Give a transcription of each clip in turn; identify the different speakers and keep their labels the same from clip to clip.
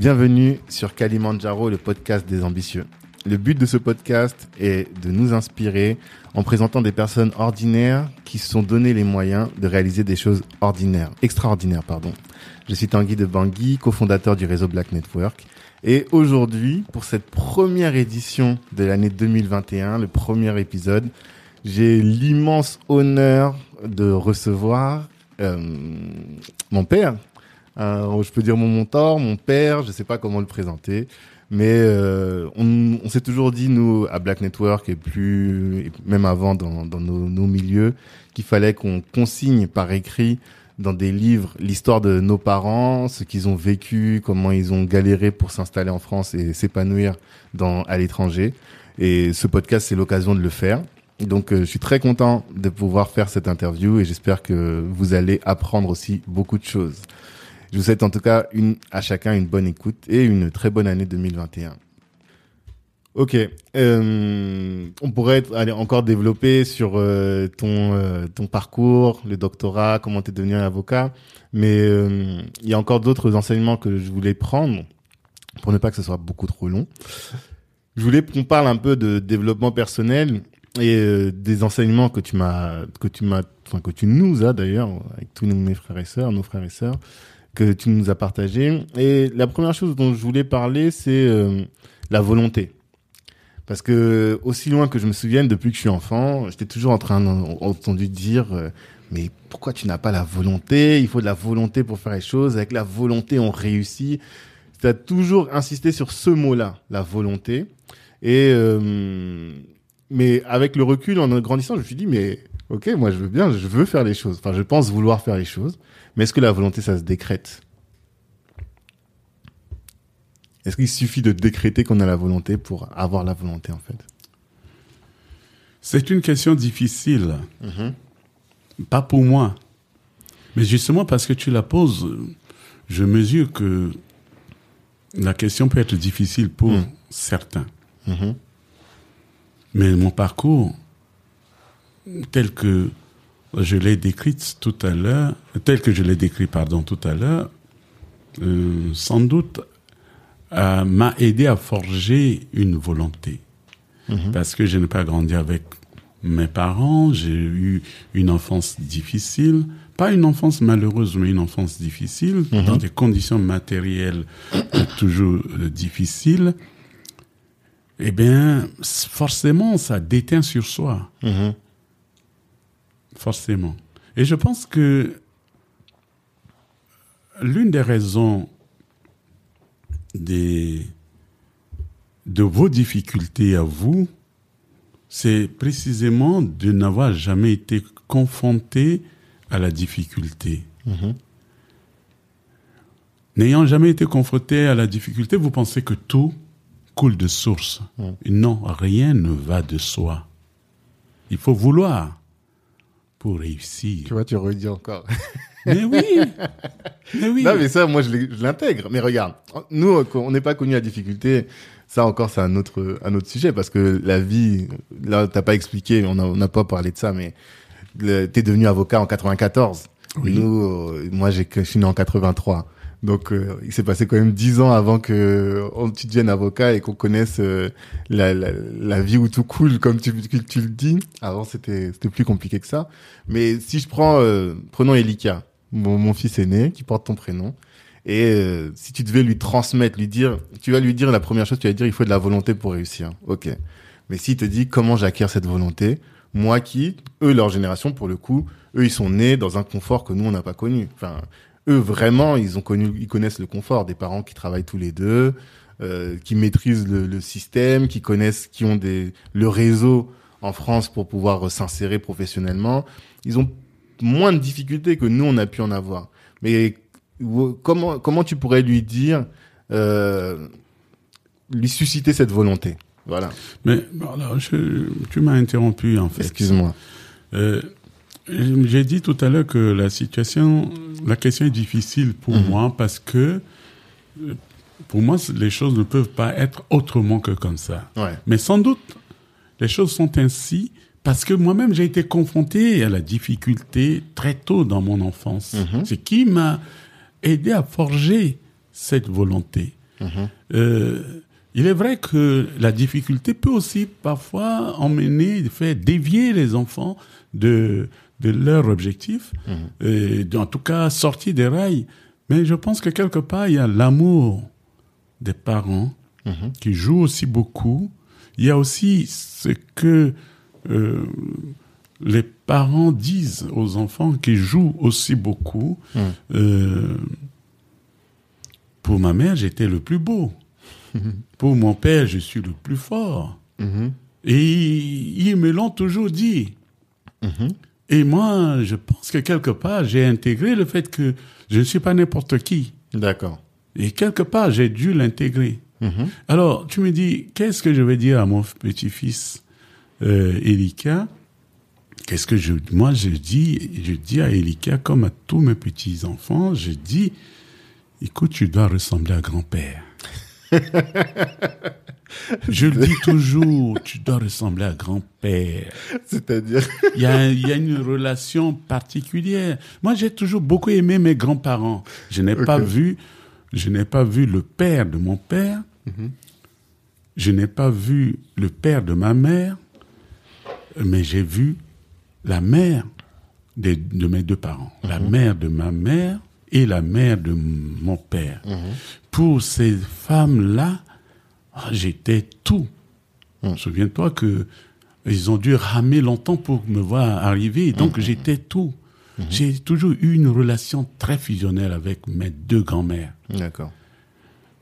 Speaker 1: Bienvenue sur Kalimandjaro, le podcast des ambitieux. Le but de ce podcast est de nous inspirer en présentant des personnes ordinaires qui se sont donné les moyens de réaliser des choses ordinaires, extraordinaires, pardon. Je suis Tanguy de Bangui, cofondateur du réseau Black Network. Et aujourd'hui, pour cette première édition de l'année 2021, le premier épisode, j'ai l'immense honneur de recevoir euh, mon père. Euh, je peux dire mon mentor, mon père, je sais pas comment le présenter. Mais euh, on, on s'est toujours dit, nous, à Black Network, et plus, et même avant dans, dans nos, nos milieux, qu'il fallait qu'on consigne par écrit dans des livres l'histoire de nos parents, ce qu'ils ont vécu, comment ils ont galéré pour s'installer en France et s'épanouir dans à l'étranger. Et ce podcast, c'est l'occasion de le faire. Donc, euh, je suis très content de pouvoir faire cette interview et j'espère que vous allez apprendre aussi beaucoup de choses. Je vous souhaite en tout cas une, à chacun une bonne écoute et une très bonne année 2021. Ok, euh, on pourrait aller encore développer sur euh, ton euh, ton parcours, le doctorat, comment tu es devenu un avocat, mais euh, il y a encore d'autres enseignements que je voulais prendre pour ne pas que ce soit beaucoup trop long. Je voulais qu'on parle un peu de développement personnel et euh, des enseignements que tu m'as que tu m'as enfin que tu nous as d'ailleurs avec tous mes frères et sœurs, nos frères et sœurs que tu nous as partagé. Et la première chose dont je voulais parler, c'est euh, la volonté. Parce que aussi loin que je me souvienne, depuis que je suis enfant, j'étais toujours en train d'entendre dire euh, mais pourquoi tu n'as pas la volonté? Il faut de la volonté pour faire les choses. Avec la volonté, on réussit. Tu as toujours insisté sur ce mot-là, la volonté. Et euh, mais avec le recul, en grandissant, je me suis dit mais ok, moi je veux bien, je veux faire les choses. Enfin, je pense vouloir faire les choses. Mais est-ce que la volonté, ça se décrète? Est-ce qu'il suffit de décréter qu'on a la volonté pour avoir la volonté, en fait?
Speaker 2: C'est une question difficile. Pas pour moi. Mais justement, parce que tu la poses, je mesure que la question peut être difficile pour
Speaker 1: Mm.
Speaker 2: certains.
Speaker 1: Mhm.
Speaker 2: Mais mon parcours, tel que je l'ai décrit tout à l'heure, tel que je l'ai décrit, pardon, tout à l'heure, euh, sans doute euh, m'a aidé à forger une volonté.
Speaker 1: Mhm.
Speaker 2: Parce que je n'ai pas grandi avec mes parents, j'ai eu une enfance difficile, pas une enfance malheureuse, mais une enfance difficile,
Speaker 1: Mhm.
Speaker 2: dans des conditions matérielles euh, toujours difficiles. Eh bien, forcément, ça déteint sur soi
Speaker 1: Mhm.
Speaker 2: Forcément. Et je pense que l'une des raisons des, de vos difficultés à vous, c'est précisément de n'avoir jamais été confronté à la difficulté.
Speaker 1: Mhm.
Speaker 2: N'ayant jamais été confronté à la difficulté, vous pensez que tout coule de source.
Speaker 1: Mm.
Speaker 2: Non, rien ne va de soi. Il faut vouloir pour réussir.
Speaker 1: Tu vois, tu redis encore.
Speaker 2: Mais oui, mais oui.
Speaker 1: Non, mais ça, moi, je l'intègre. Mais regarde, nous, on n'est pas connus à difficulté. Ça encore, c'est un autre, un autre sujet parce que la vie, là, t'as pas expliqué, on n'a pas parlé de ça, mais t'es devenu avocat en 94.
Speaker 2: Oui.
Speaker 1: Nous, euh, moi, j'ai, je suis né en 83. Donc, euh, il s'est passé quand même dix ans avant que tu deviennes avocat et qu'on connaisse euh, la, la, la vie où tout coule, comme tu, tu le dis. Avant, c'était, c'était plus compliqué que ça. Mais si je prends, euh, prenons Elika, mon, mon fils aîné, qui porte ton prénom. Et euh, si tu devais lui transmettre, lui dire, tu vas lui dire la première chose, tu vas lui dire il faut de la volonté pour réussir. Ok. Mais s'il te dit comment j'acquiers cette volonté, moi qui, eux, leur génération, pour le coup, eux, ils sont nés dans un confort que nous, on n'a pas connu. Enfin, eux, vraiment, ils ont connu, ils connaissent le confort des parents qui travaillent tous les deux, euh, qui maîtrisent le, le système, qui connaissent, qui ont des, le réseau en France pour pouvoir euh, s'insérer professionnellement. Ils ont moins de difficultés que nous, on a pu en avoir. Mais comment, comment tu pourrais lui dire, euh, lui susciter cette volonté? Voilà.
Speaker 2: Mais je- tu m'as interrompu en fait.
Speaker 1: Excuse-moi.
Speaker 2: Euh, J'ai dit tout à l'heure que la situation, la question est difficile pour
Speaker 1: Mhm.
Speaker 2: moi parce que euh, pour moi, les choses ne peuvent pas être autrement que comme ça.
Speaker 1: Ouais.
Speaker 2: Mais sans doute, les choses sont ainsi parce que moi-même, j'ai été confronté à la difficulté très tôt dans mon enfance.
Speaker 1: Mhm.
Speaker 2: Ce qui m'a aidé à forger cette volonté. Euh, il est vrai que la difficulté peut aussi parfois emmener, faire dévier les enfants de, de leur objectif, et en tout cas sortir des rails. Mais je pense que quelque part, il y a l'amour des parents qui joue aussi beaucoup. Il y a aussi ce que euh, les parents disent aux enfants qui jouent aussi beaucoup. Euh, pour ma mère, j'étais le plus beau. pour mon père, je suis le plus fort. Et ils me l'ont toujours dit. Et moi, je pense que quelque part, j'ai intégré le fait que je ne suis pas n'importe qui.
Speaker 1: D'accord.
Speaker 2: Et quelque part, j'ai dû l'intégrer. Alors, tu me dis, qu'est-ce que je vais dire à mon petit-fils euh, Elika Qu'est-ce que je, moi, je dis, je dis à Elika, comme à tous mes petits-enfants, je dis, écoute, tu dois ressembler à grand-père. je le dis toujours, tu dois ressembler à grand-père.
Speaker 1: C'est-à-dire
Speaker 2: Il y, a, il y a une relation particulière. Moi, j'ai toujours beaucoup aimé mes grands-parents. Je n'ai pas vu, je n'ai pas vu le père de mon père. Je n'ai pas vu le père de ma mère, mais j'ai vu la mère de mes deux parents, la mère de ma mère et la mère de mon père. Pour ces femmes-là, ah, j'étais tout. Souviens-toi que ils ont dû ramer longtemps pour me voir arriver, donc j'étais tout. J'ai toujours eu une relation très fusionnelle avec mes deux grands-mères.
Speaker 1: D'accord.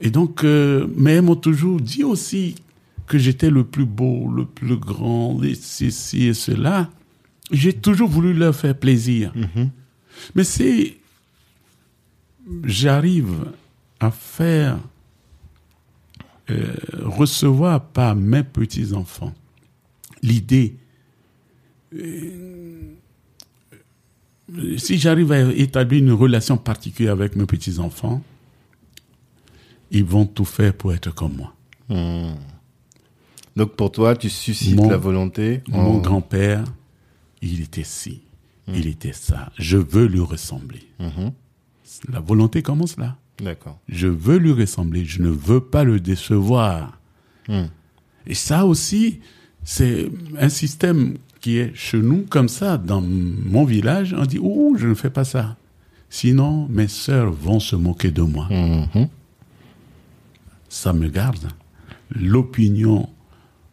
Speaker 2: Et donc, euh, mais elles m'ont toujours dit aussi que j'étais le plus beau, le plus grand, et ceci et cela. J'ai toujours voulu leur faire plaisir. Mais c'est, j'arrive à faire euh, recevoir par mes petits enfants l'idée. euh, si j'arrive à établir une relation particulière avec mes petits enfants, ils vont tout faire pour être comme moi.
Speaker 1: Donc pour toi, tu suscites
Speaker 2: Mon-
Speaker 1: la volonté. en-
Speaker 2: Mon grand-père, il était ci, il était ça. Je veux lui ressembler.
Speaker 1: Mhm.
Speaker 2: La volonté commence là.
Speaker 1: D'accord.
Speaker 2: Je veux lui ressembler, je ne veux pas le décevoir.
Speaker 1: Hmm.
Speaker 2: Et ça aussi, c'est un système qui est chez nous comme ça, dans mon village. On dit, oh, je ne fais pas ça. Sinon, mes sœurs vont se moquer de moi.
Speaker 1: Mhm.
Speaker 2: ça me garde. L'opinion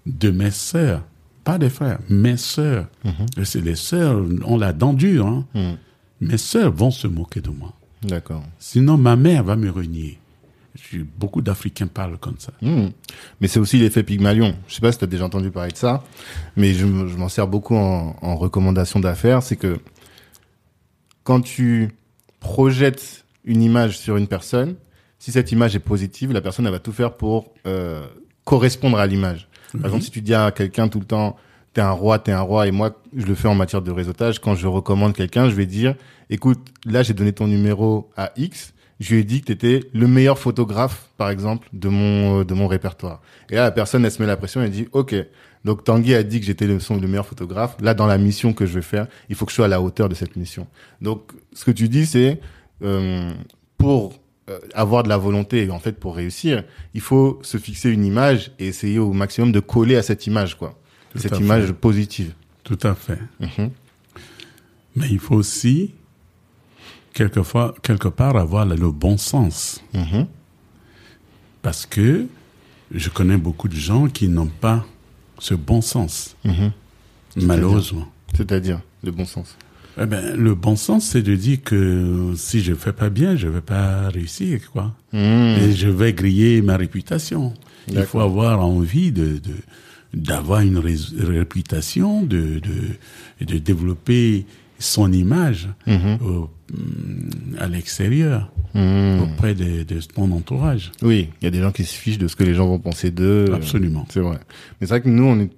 Speaker 2: de mes sœurs, pas des frères, mes sœurs, c'est les sœurs, on la dent dure, hein.
Speaker 1: Mhm.
Speaker 2: mes sœurs vont se moquer de moi.
Speaker 1: D'accord.
Speaker 2: Sinon, ma mère va me renier. Beaucoup d'Africains parlent comme ça.
Speaker 1: Hmm. Mais c'est aussi l'effet Pygmalion. Je sais pas si tu as déjà entendu parler de ça, mais je, m'en sers beaucoup en, en recommandation d'affaires. C'est que quand tu projettes une image sur une personne, si cette image est positive, la personne elle va tout faire pour euh, correspondre à l'image. Par exemple, si tu dis à quelqu'un tout le temps, t'es un roi, t'es un roi, et moi, je le fais en matière de réseautage, quand je recommande quelqu'un, je vais dire, écoute, là, j'ai donné ton numéro à X, je lui ai dit que t'étais le meilleur photographe, par exemple, de mon, euh, de mon répertoire. Et là, la personne, elle se met la pression, elle dit, OK, donc Tanguy a dit que j'étais le, le meilleur photographe. Là, dans la mission que je vais faire, il faut que je sois à la hauteur de cette mission. Donc, ce que tu dis, c'est, euh, pour euh, avoir de la volonté et en fait pour réussir, il faut se fixer une image et essayer au maximum de coller à cette image quoi.
Speaker 2: Tout
Speaker 1: cette image
Speaker 2: fait.
Speaker 1: positive.
Speaker 2: Tout à fait.
Speaker 1: Mhm.
Speaker 2: Mais il faut aussi, quelquefois, quelque part, avoir le bon sens.
Speaker 1: Mhm.
Speaker 2: Parce que je connais beaucoup de gens qui n'ont pas ce bon sens,
Speaker 1: Mhm.
Speaker 2: malheureusement.
Speaker 1: C'est-à-dire le bon sens.
Speaker 2: Eh ben, le bon sens, c'est de dire que si je fais pas bien, je vais pas réussir, quoi. Et je vais griller ma réputation. Il faut avoir envie de, de d'avoir une réputation, de, de de développer son image
Speaker 1: Mhm.
Speaker 2: au- hum, à l'extérieur
Speaker 1: Mhm.
Speaker 2: auprès de, de ton entourage.
Speaker 1: Oui, il y a des gens qui se fichent de ce que les gens vont penser d'eux.
Speaker 2: Absolument.
Speaker 1: C'est vrai. Mais c'est vrai que nous, on est,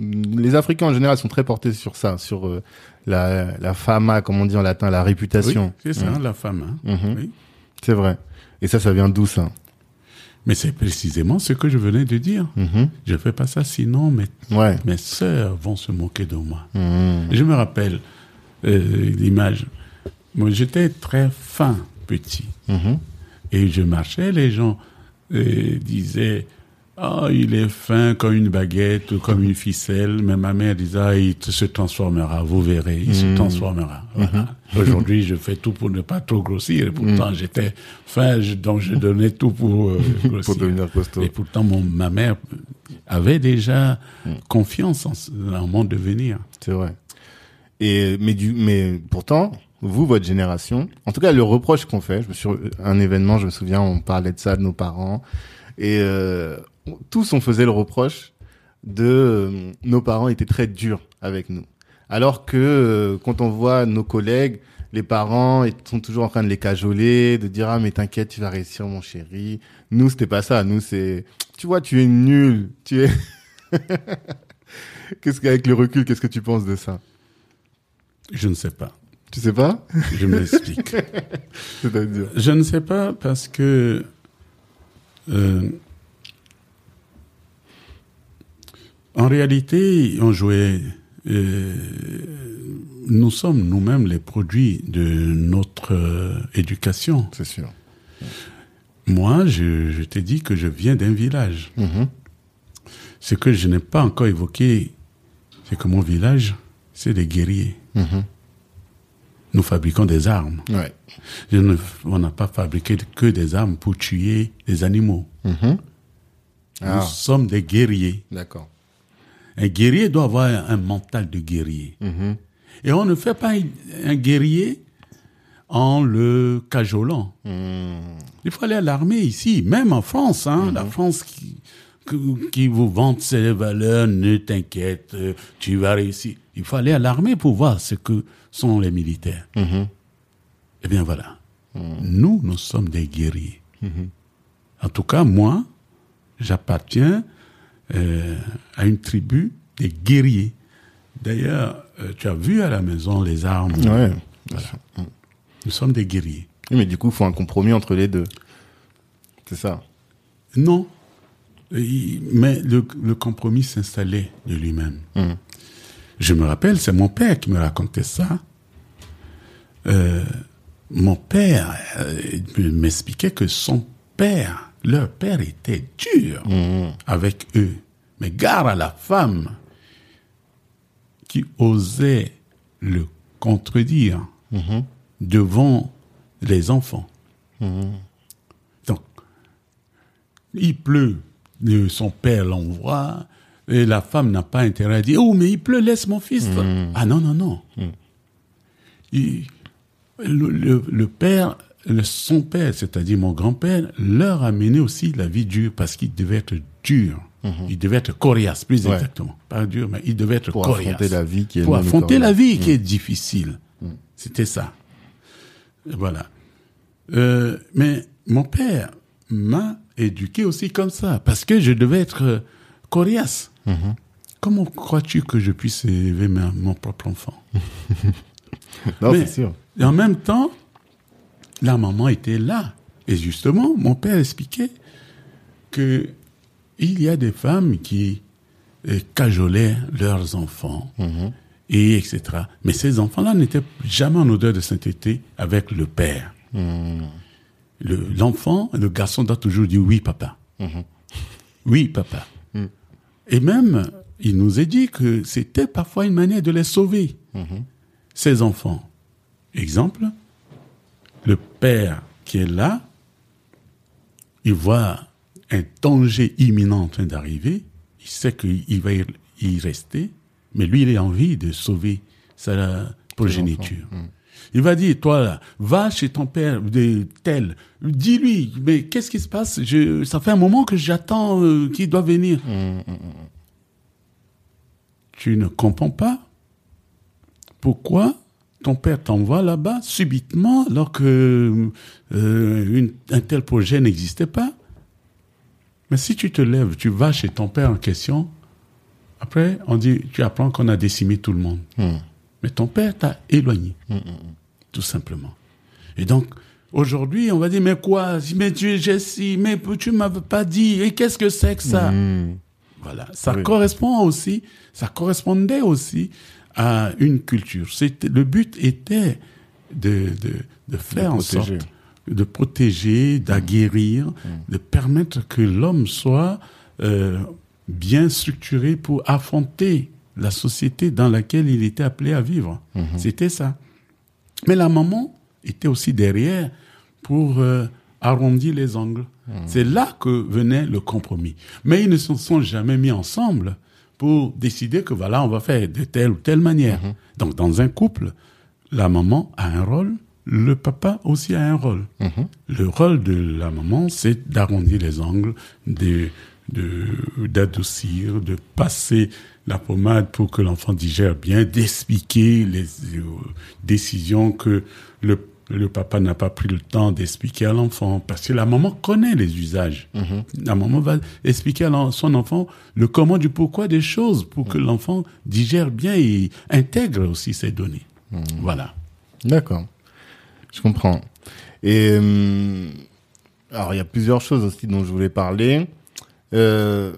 Speaker 1: les Africains en général sont très portés sur ça, sur euh, la, la fama, comme on dit en latin, la réputation.
Speaker 2: Oui, c'est ça, la hein.
Speaker 1: Mhm.
Speaker 2: Oui.
Speaker 1: C'est vrai. Et ça, ça vient d'où ça?
Speaker 2: Mais c'est précisément ce que je venais de dire.
Speaker 1: Mhm.
Speaker 2: Je fais pas ça, sinon mes,
Speaker 1: Ouais.
Speaker 2: mes sœurs vont se moquer de moi.
Speaker 1: Mhm.
Speaker 2: Je me rappelle euh, l'image. Moi, j'étais très fin, petit.
Speaker 1: Mhm.
Speaker 2: Et je marchais, les gens et disait ah, il est fin comme une baguette ou comme une ficelle. Mais ma mère disait, ah, il se transformera, vous verrez, il se
Speaker 1: Mhm.
Speaker 2: transformera. Voilà. Aujourd'hui, je fais tout pour ne pas trop grossir. Et pourtant,
Speaker 1: Mhm.
Speaker 2: j'étais fin, je- donc je donnais tout pour euh, grossir.
Speaker 1: Pour devenir costaud.
Speaker 2: Et pourtant, mon, ma mère avait déjà confiance en, en mon devenir.
Speaker 1: C'est vrai. Et mais du mais pourtant vous votre génération, en tout cas le reproche qu'on fait, je me suis un événement, je me souviens, on parlait de ça de nos parents et euh, tous on faisait le reproche de euh, nos parents étaient très durs avec nous. Alors que euh, quand on voit nos collègues, les parents ils sont toujours en train de les cajoler, de dire ah mais t'inquiète, tu vas réussir mon chéri. Nous c'était pas ça, nous c'est tu vois, tu es nul, tu es Qu'est-ce qu'avec le recul, qu'est-ce que tu penses de ça?
Speaker 2: Je ne sais pas.
Speaker 1: Tu sais pas?
Speaker 2: Je m'explique.
Speaker 1: C'est-à-dire?
Speaker 2: Je ne sais pas parce que euh, en réalité, on jouait. euh, nous sommes nous-mêmes les produits de notre euh, éducation.
Speaker 1: C'est sûr.
Speaker 2: Moi, je, je t'ai dit que je viens d'un village.
Speaker 1: Mhm.
Speaker 2: Ce que je n'ai pas encore évoqué, c'est que mon village, c'est des guerriers.
Speaker 1: Mhm.
Speaker 2: Nous fabriquons des armes.
Speaker 1: Ouais.
Speaker 2: Je ne- on n'a pas fabriqué que des armes pour tuer des animaux.
Speaker 1: Mhm. Ah,
Speaker 2: Nous sommes des guerriers.
Speaker 1: d'accord.
Speaker 2: Un guerrier doit avoir un, mental de guerrier.
Speaker 1: Mhm.
Speaker 2: Et on ne fait pas un, guerrier en le cajolant.
Speaker 1: Mhm.
Speaker 2: Il faut aller à l'armée ici, même en France. Hein, La France qui, qui vous vante ses valeurs, ne t'inquiète, euh, tu vas réussir. Il faut aller à l'armée pour voir ce que sont les militaires.
Speaker 1: Mhm.
Speaker 2: Eh bien voilà. Nous, nous sommes des guerriers. En tout cas, moi, j'appartiens euh, à une tribu des guerriers. D'ailleurs, euh, tu as vu à la maison les armes.
Speaker 1: Ouais.
Speaker 2: Voilà. Nous sommes des guerriers.
Speaker 1: Oui, mais du coup, il faut un compromis entre les deux. C'est ça.
Speaker 2: Non. Mais le, le compromis s'installait de lui-même.
Speaker 1: Mhm.
Speaker 2: Je me rappelle, c'est mon père qui me racontait ça. Euh, mon père m'expliquait que son père, leur père était dur avec eux. Mais gare à la femme qui osait le contredire devant les enfants. Donc, il pleut, euh, son père l'envoie, et la femme n'a pas intérêt à dire Oh, mais il pleut, laisse mon fils. Ah non, non, non. Il- le, le- le père, son père, c'est-à-dire mon grand-père, leur a mené aussi la vie dure parce qu'il devait être dur. Il devait être coriace, plus
Speaker 1: Ouais.
Speaker 2: exactement. Pas dur, mais il devait être
Speaker 1: Pour
Speaker 2: coriace
Speaker 1: affronter la vie qui est
Speaker 2: pour affronter la vie qui est difficile. C'était ça. Voilà. Euh, mais mon père m'a éduqué aussi comme ça, parce que je devais être euh, coriace. Comment crois-tu que je puisse élever ma- mon propre enfant?
Speaker 1: Non, c'est sûr.
Speaker 2: Et en même temps, la maman était là. Et justement, mon père expliquait que il y a des femmes qui euh, cajolaient leurs enfants, et etc. Mais ces enfants-là n'étaient jamais en odeur de sainteté avec le père. Le- L'enfant, le, garçon doit toujours dire oui, papa. Oui, papa. Et même, il nous a dit que c'était parfois une manière de les sauver, ces enfants. Exemple, le père qui est là, il voit un danger imminent en train d'arriver, il sait qu'il va y rester, mais lui, il a envie de sauver sa progéniture. Il va dire, toi là, va chez ton père de tel, dis-lui, mais qu'est-ce qui se passe? Je, Ça fait un moment que j'attends euh, qu'il doit venir. Tu ne comprends pas pourquoi ton père t'envoie là-bas subitement alors que euh, une- un tel projet n'existait pas. Mais si tu te lèves, tu vas chez ton père en question, après on dit, tu apprends qu'on a décimé tout le monde. Mais ton père t'a éloigné, tout simplement. Et donc, aujourd'hui, on va dire, mais quoi? Mais tu es Jessie, mais tu m'avais pas dit, et qu'est-ce que c'est que ça? Voilà, ça
Speaker 1: Oui.
Speaker 2: correspond aussi, ça correspondait aussi à une culture. Le but était de de, de faire en sorte de protéger, d'aguerrir, de permettre que l'homme soit euh, bien structuré pour affronter la société dans laquelle il était appelé à vivre. C'était ça. Mais la maman était aussi derrière pour euh, arrondir les angles. C'est là que venait le compromis. Mais ils ne se sont jamais mis ensemble pour décider que voilà, on va faire de telle ou telle manière. Donc dans un couple, la maman a un rôle, le papa aussi a un rôle. Le rôle de la maman, c'est d'arrondir les angles, de de d'adoucir, de passer la pommade pour que l'enfant digère bien, d'expliquer les euh, décisions que le le papa n'a pas pris le temps d'expliquer à l'enfant parce que la maman connaît les usages. La maman va expliquer à son enfant le comment du pourquoi des choses pour que l'enfant digère bien et intègre aussi ces données. Voilà.
Speaker 1: D'accord. Je comprends. Et euh, alors, il y a plusieurs choses aussi dont je voulais parler. Euh,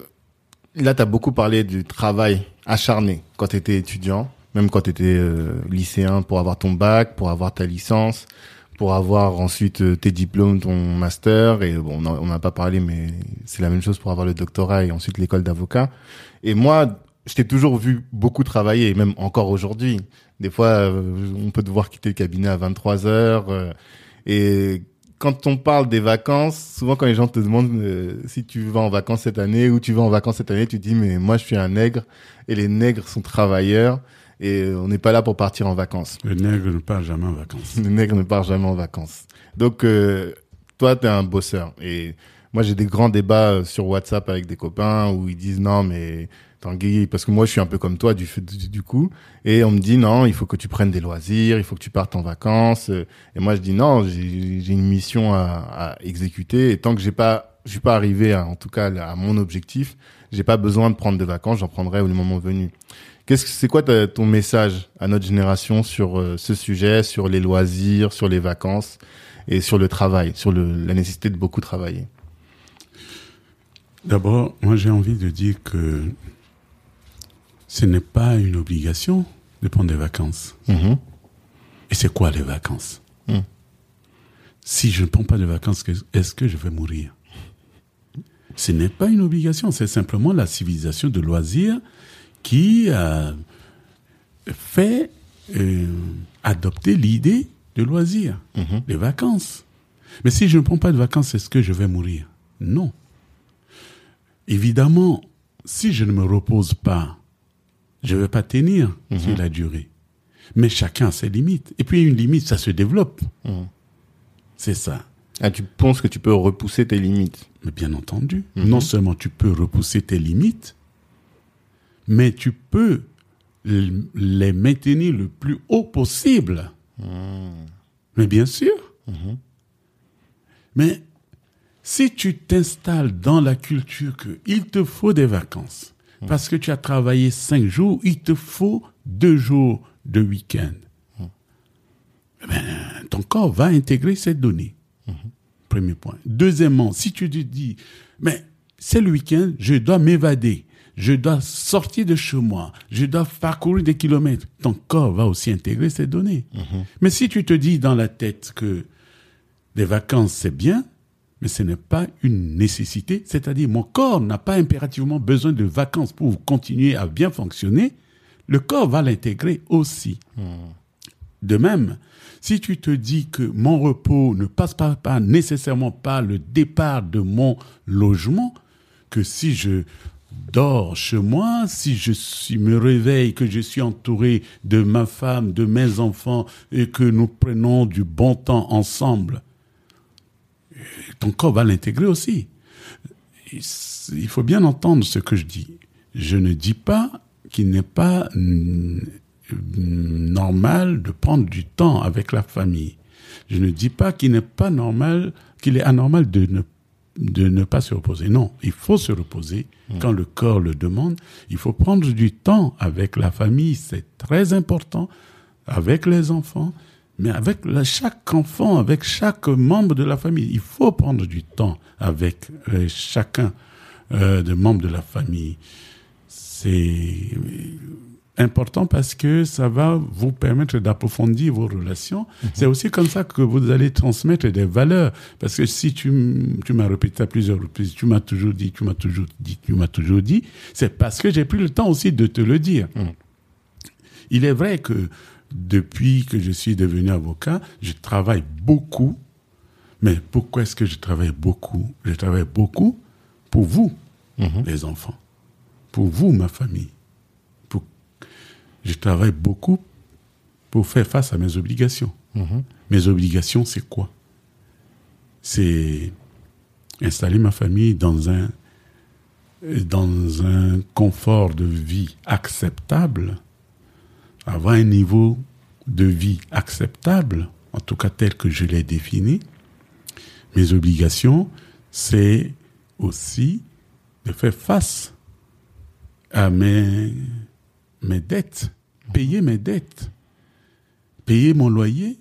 Speaker 1: là, tu as beaucoup parlé du travail acharné quand tu étais étudiant, même quand tu étais lycéen pour avoir ton bac, pour avoir ta licence, pour avoir ensuite euh, tes diplômes, ton master. Et bon, on n'a pas parlé, mais c'est la même chose pour avoir le doctorat et ensuite l'école d'avocat. Et moi, je t'ai toujours vu beaucoup travailler, même encore aujourd'hui. Des fois, euh, on peut devoir quitter le cabinet à 23 heures. euh, et quand on parle des vacances, souvent quand les gens te demandent euh, si tu vas en vacances cette année ou tu vas en vacances cette année, tu dis mais moi je suis un nègre et les nègres sont travailleurs et on n'est pas là pour partir en vacances.
Speaker 2: Le nègre ne part jamais en vacances.
Speaker 1: Le nègre ne part jamais en vacances. Donc euh, toi t'es un bosseur et moi j'ai des grands débats euh, sur WhatsApp avec des copains où ils disent non mais Tanguy parce que moi je suis un peu comme toi du du, du coup et on me dit non il faut que tu prennes des loisirs il faut que tu partes en vacances et moi je dis non j'ai j'ai une mission à, à exécuter et tant que j'ai pas je suis pas arrivé à, en tout cas à mon objectif j'ai pas besoin de prendre de vacances j'en prendrai au moment venu Qu'est-ce que c'est quoi ta- ton message à notre génération sur euh, ce sujet, sur les loisirs, sur les vacances et sur le travail, sur le, la nécessité de beaucoup travailler?
Speaker 2: D'abord, moi j'ai envie de dire que ce n'est pas une obligation de prendre des vacances.
Speaker 1: Mhm.
Speaker 2: Et c'est quoi les vacances?
Speaker 1: Hmm.
Speaker 2: Si je ne prends pas de vacances, est-ce que je vais mourir? Ce n'est pas une obligation, c'est simplement la civilisation de loisirs qui a fait euh, adopter l'idée de loisirs,
Speaker 1: Mhm.
Speaker 2: des vacances. Mais si je ne prends pas de vacances, est-ce que je vais mourir? Non. Évidemment, si je ne me repose pas, je ne vais pas tenir sur la durée. Mais chacun a ses limites. Et puis une limite, ça se développe.
Speaker 1: Mhm.
Speaker 2: C'est ça.
Speaker 1: Ah, tu penses que tu peux repousser tes limites?
Speaker 2: Mais bien entendu, non seulement tu peux repousser tes limites, mais tu peux les maintenir le plus haut possible. Mais bien sûr. Mais si tu t'installes dans la culture que il te faut des vacances, parce que tu as travaillé cinq jours, il te faut deux jours de week-end. Eh ben, ton corps va intégrer ces données. Premier point. Deuxièmement, si tu te dis, mais c'est le week-end, je dois m'évader, je dois sortir de chez moi, je dois parcourir des kilomètres, ton corps va aussi intégrer ces données. Mais si tu te dis dans la tête que les vacances, c'est bien, mais ce n'est pas une nécessité, c'est-à-dire mon corps n'a pas impérativement besoin de vacances pour continuer à bien fonctionner, le corps va l'intégrer aussi. De même, si tu te dis que mon repos ne passe pas, pas nécessairement par le départ de mon logement, que si je dors chez moi, si je me réveille, que je suis entouré de ma femme, de mes enfants, et que nous prenons du bon temps ensemble, ton corps va l'intégrer aussi. Il faut bien entendre ce que je dis. Je ne dis pas qu'il n'est pas normal de prendre du temps avec la famille. Je ne dis pas qu'il n'est pas normal, qu'il est anormal de ne, de ne pas se reposer. Non, il faut se reposer quand le corps le demande. Il faut prendre du temps avec la famille, c'est très important, avec les enfants, mais avec la- chaque enfant, avec chaque membre de la famille. Il faut prendre du temps avec euh, chacun euh, des membres de la famille. C'est important parce que ça va vous permettre d'approfondir vos relations. C'est aussi comme ça que vous allez transmettre des valeurs. Parce que si tu, tu m'as répété à plusieurs reprises, tu m'as toujours dit, tu m'as toujours dit, tu m'as toujours dit, c'est parce que j'ai pris le temps aussi de te le dire. Il est vrai que depuis que je suis devenu avocat, je travaille beaucoup. Mais pourquoi est-ce que je travaille beaucoup? Je travaille beaucoup pour vous, les enfants. Pour vous, ma famille. Je travaille beaucoup pour faire face à mes obligations. Mes obligations, c'est quoi? C'est installer ma famille dans un, dans un confort de vie acceptable, avoir un niveau de vie acceptable, en tout cas tel que je l'ai défini. Mes obligations, c'est aussi de faire face à mes, mes dettes, payer mes dettes, payer mon loyer,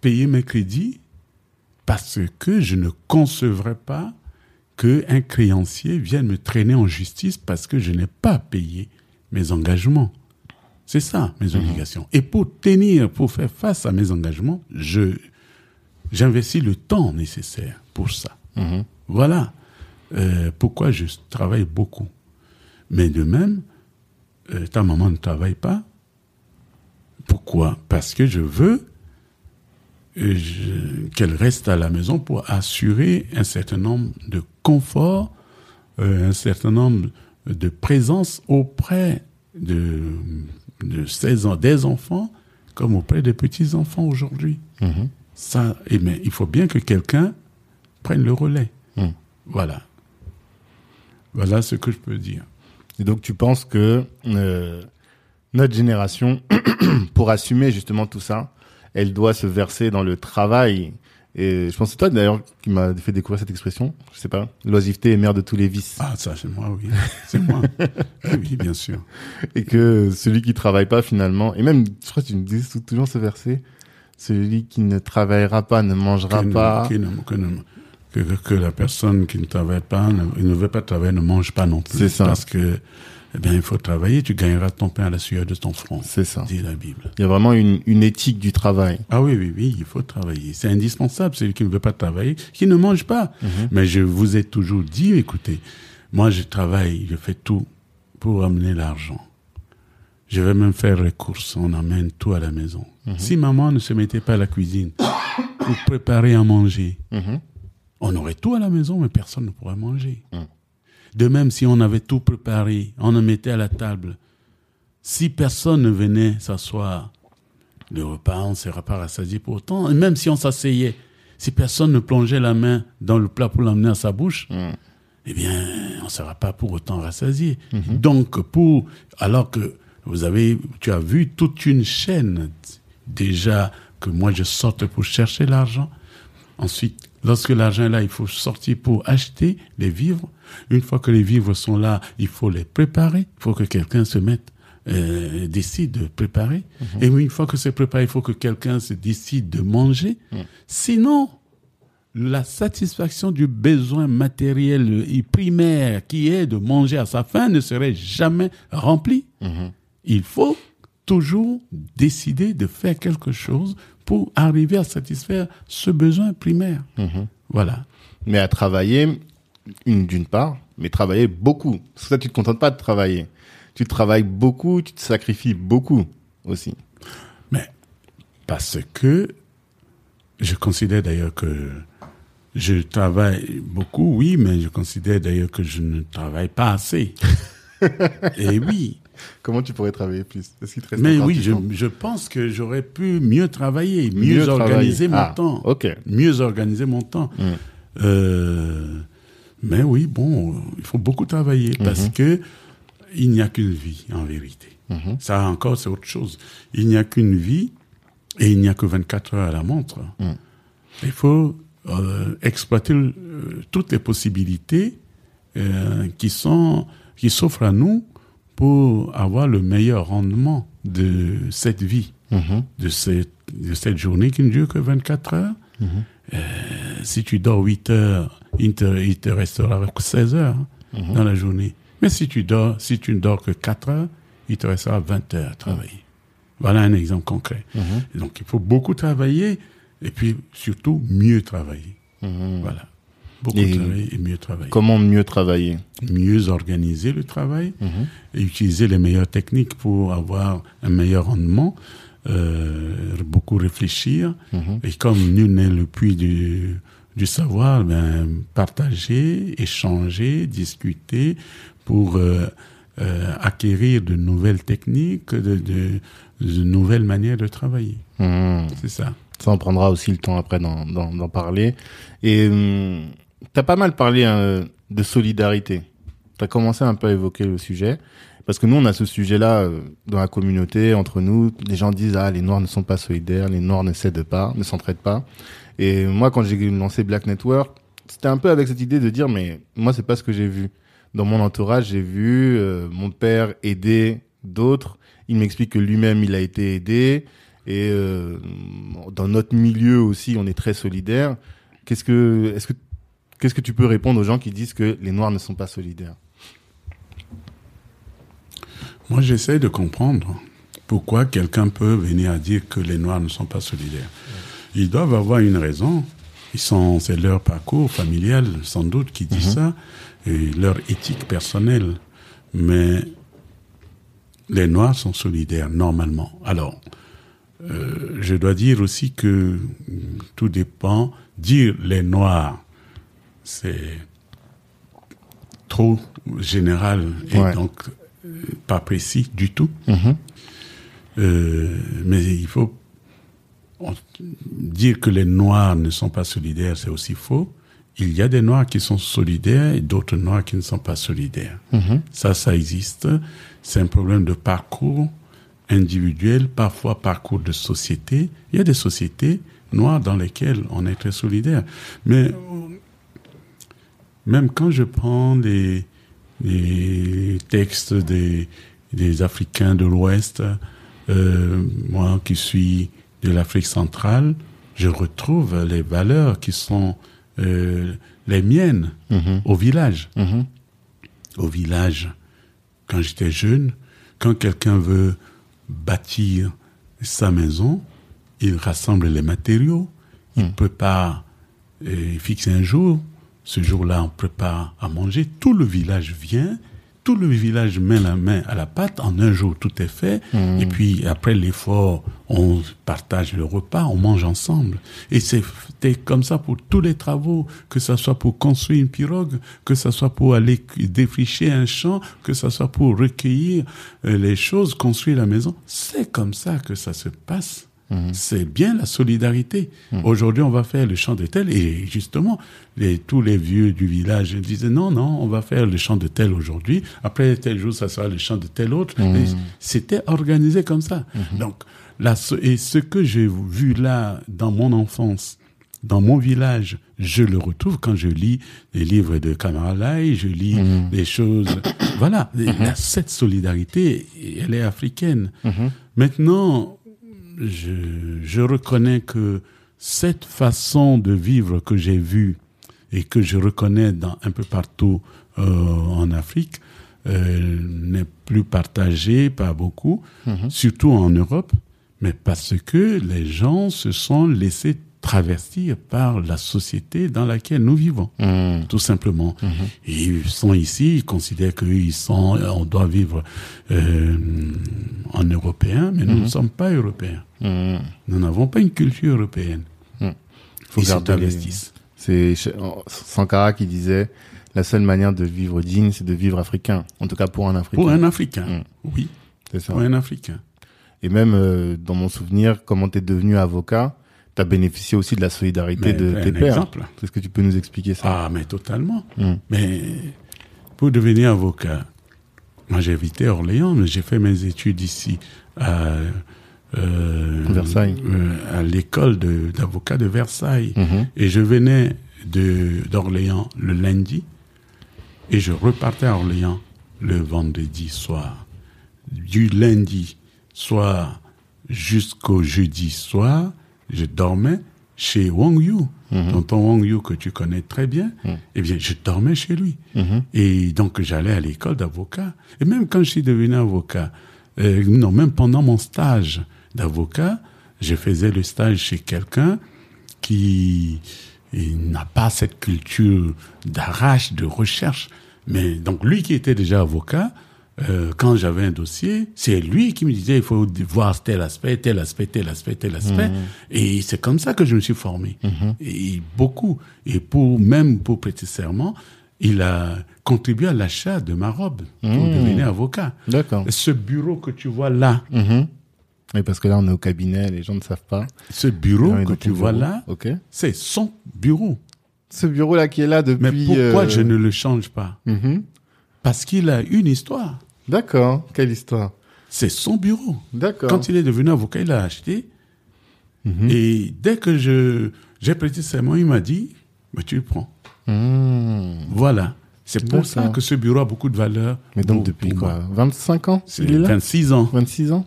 Speaker 2: payer mes crédits, parce que je ne concevrais pas qu'un créancier vienne me traîner en justice parce que je n'ai pas payé mes engagements. C'est ça, mes obligations. Et pour tenir, pour faire face à mes engagements, je, j'investis le temps nécessaire pour ça. Voilà euh, pourquoi je travaille beaucoup. Mais de même, ta maman ne travaille pas. Pourquoi? Parce que je veux qu'elle reste à la maison pour assurer un certain nombre de confort, euh, un certain nombre de présence auprès de, des enfants comme auprès des petits-enfants aujourd'hui. Ça, eh bien, il faut bien que quelqu'un prenne le relais.
Speaker 1: Mm.
Speaker 2: Voilà. Voilà ce que je peux dire.
Speaker 1: Et donc tu penses que euh, notre génération, pour assumer justement tout ça, elle doit se verser dans le travail. Et je pense que c'est toi d'ailleurs qui m'a fait découvrir cette expression. Je sais pas. L'oisiveté est mère de tous les vices.
Speaker 2: Ah, ça, c'est moi, oui. C'est moi. Oui, bien sûr.
Speaker 1: Et que celui qui travaille pas finalement, et même, je crois que tu me dis toujours ce verset, celui qui ne travaillera pas ne mangera
Speaker 2: que, ne-
Speaker 1: pas.
Speaker 2: que ne- que ne- que- que- que la personne qui ne travaille pas, ne, ne veut pas travailler, ne mange pas non plus.
Speaker 1: C'est ça.
Speaker 2: Parce que, eh bien, il faut travailler, tu gagneras ton pain à la sueur de ton front.
Speaker 1: C'est ça.
Speaker 2: Dit la Bible.
Speaker 1: Il y a vraiment une, une éthique du travail.
Speaker 2: Ah oui, oui, oui, il faut travailler. C'est indispensable. Celui qui ne veut pas travailler, qui ne mange pas. Mais je vous ai toujours dit, écoutez, moi je travaille, je fais tout pour amener l'argent. Je vais même faire les courses, on amène tout à la maison. Si maman ne se mettait pas à la cuisine pour préparer à manger,
Speaker 1: Mhm.
Speaker 2: On aurait tout à la maison, mais personne ne pourrait manger. De même, si on avait tout préparé, on le mettait à la table, si personne ne venait s'asseoir, le repas, on ne sera pas rassasié pour autant. Et même si on s'asseyait, si personne ne plongeait la main dans le plat pour l'emmener à sa bouche, eh bien, on ne sera pas pour autant rassasié. Donc, pour, alors que vous avez, tu as vu toute une chaîne déjà que moi je sorte pour chercher l'argent. Ensuite, lorsque l'argent est là, il faut sortir pour acheter les vivres. Une fois que les vivres sont là, il faut les préparer. Il faut que quelqu'un se mette, euh, décide de préparer. Et une fois que c'est préparé, il faut que quelqu'un se décide de manger. Sinon, la satisfaction du besoin matériel et primaire qui est de manger à sa faim ne serait jamais remplie. Il faut toujours décider de faire quelque chose pour arriver à satisfaire ce besoin primaire. Voilà.
Speaker 1: Mais à travailler, une d'une part, mais travailler beaucoup. Parce que ça, tu te contentes pas de travailler. Tu travailles beaucoup, tu te sacrifies beaucoup aussi.
Speaker 2: Mais parce que je considère d'ailleurs que je travaille beaucoup, oui, mais je considère d'ailleurs que je ne travaille pas assez. Et oui,
Speaker 1: Comment tu pourrais travailler plus? Est-ce qu'il te reste
Speaker 2: mais oui, je, pense que j'aurais pu mieux travailler, mieux, organiser
Speaker 1: travailler.
Speaker 2: mon
Speaker 1: Ah,
Speaker 2: temps.
Speaker 1: Ok.
Speaker 2: Mieux organiser mon temps.
Speaker 1: Mm.
Speaker 2: Euh, mais oui, bon, il faut beaucoup travailler
Speaker 1: Mm-hmm.
Speaker 2: parce que il n'y a qu'une vie, en vérité.
Speaker 1: Mm-hmm.
Speaker 2: Ça encore, c'est autre chose. Il n'y a qu'une vie et il n'y a que 24 heures à la montre.
Speaker 1: Mm.
Speaker 2: Il faut euh, exploiter euh, toutes les possibilités euh, qui sont qui s'offrent à nous pour avoir le meilleur rendement de cette vie,
Speaker 1: Mhm.
Speaker 2: de cette, de cette journée qui ne dure que 24 heures. Euh, si tu dors 8 heures, il te, il te restera que 16 heures hein, dans la journée. Mais si tu dors, si tu ne dors que 4 heures, il te restera 20 heures à travailler. Voilà un exemple concret. Et donc, il faut beaucoup travailler et puis surtout mieux travailler. Voilà. Beaucoup
Speaker 1: Et
Speaker 2: travailler et mieux travailler.
Speaker 1: Comment mieux travailler
Speaker 2: Mieux organiser le travail et utiliser les meilleures techniques pour avoir un meilleur rendement. euh, beaucoup réfléchir. Et comme nul n'est le puits du, du savoir, ben, partager, échanger, discuter pour euh, euh, acquérir de nouvelles techniques, de, de, de nouvelles manières de travailler.
Speaker 1: Mhm.
Speaker 2: C'est ça.
Speaker 1: Ça, on prendra aussi le temps après d'en parler. Et hum, t'as pas mal parlé hein, de solidarité. T'as commencé un peu à évoquer le sujet. Parce que nous, on a ce sujet-là euh, dans la communauté, entre nous. Les gens disent, ah, les Noirs ne sont pas solidaires, les Noirs ne s'aident pas, ne s'entraident pas. Et moi, quand j'ai lancé Black Network, c'était un peu avec cette idée de dire, mais moi, c'est pas ce que j'ai vu. Dans mon entourage, j'ai vu euh, mon père aider d'autres. Il m'explique que lui-même, il a été aidé. Et euh, dans notre milieu aussi, on est très solidaires. Qu'est-ce que, est-ce que, qu'est-ce que tu peux répondre aux gens qui disent que les Noirs ne sont pas solidaires?
Speaker 2: Moi, j'essaie de comprendre pourquoi quelqu'un peut venir à dire que les Noirs ne sont pas solidaires. Ils doivent avoir une raison. Ils sont, c'est leur parcours familial, sans doute, qui dit ça, et leur éthique personnelle. Mais les Noirs sont solidaires, normalement. Alors, euh, je dois dire aussi que tout dépend. Dire les Noirs, c'est trop général et
Speaker 1: Ouais.
Speaker 2: donc euh, pas précis du tout.
Speaker 1: Mhm.
Speaker 2: Euh, mais il faut dire que les Noirs ne sont pas solidaires, c'est aussi faux. Il y a des Noirs qui sont solidaires et d'autres Noirs qui ne sont pas solidaires. Ça, ça existe. C'est un problème de parcours individuel, parfois parcours de société. Il y a des sociétés noires dans lesquelles on est très solidaire. Mais même quand je prends les textes des, des Africains de l'Ouest, euh, moi qui suis de l'Afrique centrale, je retrouve les valeurs qui sont euh, les miennes au village.
Speaker 1: Mhm.
Speaker 2: Au village, quand j'étais jeune, quand quelqu'un veut bâtir sa maison, il rassemble les matériaux, il prépare, euh, il fixe un jour, ce jour-là on prépare à manger, tout le village vient, tout le village met la main à la pâte, en un jour tout est fait, et puis après l'effort, on partage le repas, on mange ensemble. Et c'est- c'était comme ça pour tous les travaux, que ce soit pour construire une pirogue, que ce soit pour aller défricher un champ, que ce soit pour recueillir euh, les choses, construire la maison. C'est comme ça que ça se passe. C'est bien la solidarité. Aujourd'hui, on va faire le chant de tel, et justement, les, tous les vieux du village disaient non, non, on va faire le chant de tel aujourd'hui. Après tel jour, ça sera le chant de tel autre. Et C'était organisé comme ça. Donc, la, et ce que j'ai vu là dans mon enfance, dans mon village, je le retrouve quand je lis les livres de Kamaralai, je lis des choses. Voilà, cette solidarité, elle est africaine. Maintenant, je, je reconnais que cette façon de vivre que j'ai vue et que je reconnais dans, un peu partout euh, en Afrique euh, n'est plus partagée par beaucoup, surtout en Europe, mais parce que les gens se sont laissés travestir par la société dans laquelle nous vivons,
Speaker 1: Mhm.
Speaker 2: tout simplement. Et ils sont ici, ils considèrent qu'ils sont, on doit vivre euh, en européen, mais nous ne sommes pas européens. Nous n'avons pas une culture européenne.
Speaker 1: Faut
Speaker 2: Ils se travestissent.
Speaker 1: C'est Ch- Sankara qui disait la seule manière de vivre digne, c'est de vivre africain. En tout cas pour un Africain.
Speaker 2: Pour un Africain, oui,
Speaker 1: C'est ça.
Speaker 2: pour un Africain.
Speaker 1: Et même euh, dans mon souvenir, comment tu es devenu avocat, tu as bénéficié aussi de la solidarité
Speaker 2: Mais
Speaker 1: de tes pères.
Speaker 2: exemple.
Speaker 1: Est-ce que tu peux nous expliquer ça?
Speaker 2: Ah, mais totalement.
Speaker 1: Mm.
Speaker 2: Mais pour devenir avocat, moi j'ai évité Orléans, mais j'ai fait mes études ici à euh,
Speaker 1: Versailles.
Speaker 2: euh, à l'école de- d'avocat de, Versailles.
Speaker 1: Mhm.
Speaker 2: Et je venais d'Orléans le lundi et je repartais à Orléans le vendredi soir. Du lundi soir jusqu'au jeudi soir, je dormais chez Wang Yu, tonton Wang Yu que tu connais très bien. Eh bien, je dormais chez lui.
Speaker 1: Mhm.
Speaker 2: Et donc, j'allais à l'école d'avocat. Et même quand je suis devenu avocat, Euh, non, même pendant mon stage d'avocat, je faisais le stage chez quelqu'un qui il n'a pas cette culture d'arrache, de recherche. Mais donc lui qui était déjà avocat, euh, quand j'avais un dossier, c'est lui qui me disait il faut voir tel aspect, tel aspect, tel aspect, tel aspect. Et c'est comme ça que je me suis formé. Et beaucoup. Et pour même pour prêter serment, il a contribué à l'achat de ma robe pour devenir avocat.
Speaker 1: D'accord.
Speaker 2: Ce bureau que tu vois là,
Speaker 1: Mhm. Oui, parce que là, on est au cabinet, les gens ne savent pas.
Speaker 2: ce bureau que tu vois
Speaker 1: bureau.
Speaker 2: là,
Speaker 1: Ok.
Speaker 2: c'est son bureau.
Speaker 1: Ce bureau-là qui est là
Speaker 2: Mais
Speaker 1: depuis.
Speaker 2: pourquoi
Speaker 1: euh,
Speaker 2: je ne le change pas?
Speaker 1: Mhm.
Speaker 2: Parce qu'il a une histoire.
Speaker 1: D'accord. Quelle histoire?
Speaker 2: C'est son bureau.
Speaker 1: D'accord.
Speaker 2: Quand il est devenu avocat, il l'a acheté.
Speaker 1: Mhm.
Speaker 2: Et dès que je j'ai prêté serment, il m'a dit, bah, tu le prends.
Speaker 1: Mhm.
Speaker 2: Voilà. C'est pour ça que ce bureau a beaucoup de valeur.
Speaker 1: Mais donc,
Speaker 2: pour-
Speaker 1: depuis
Speaker 2: pour
Speaker 1: quoi?
Speaker 2: moi.
Speaker 1: 25 ans
Speaker 2: C'est
Speaker 1: Il est là?
Speaker 2: 26 ans.
Speaker 1: 26 ans?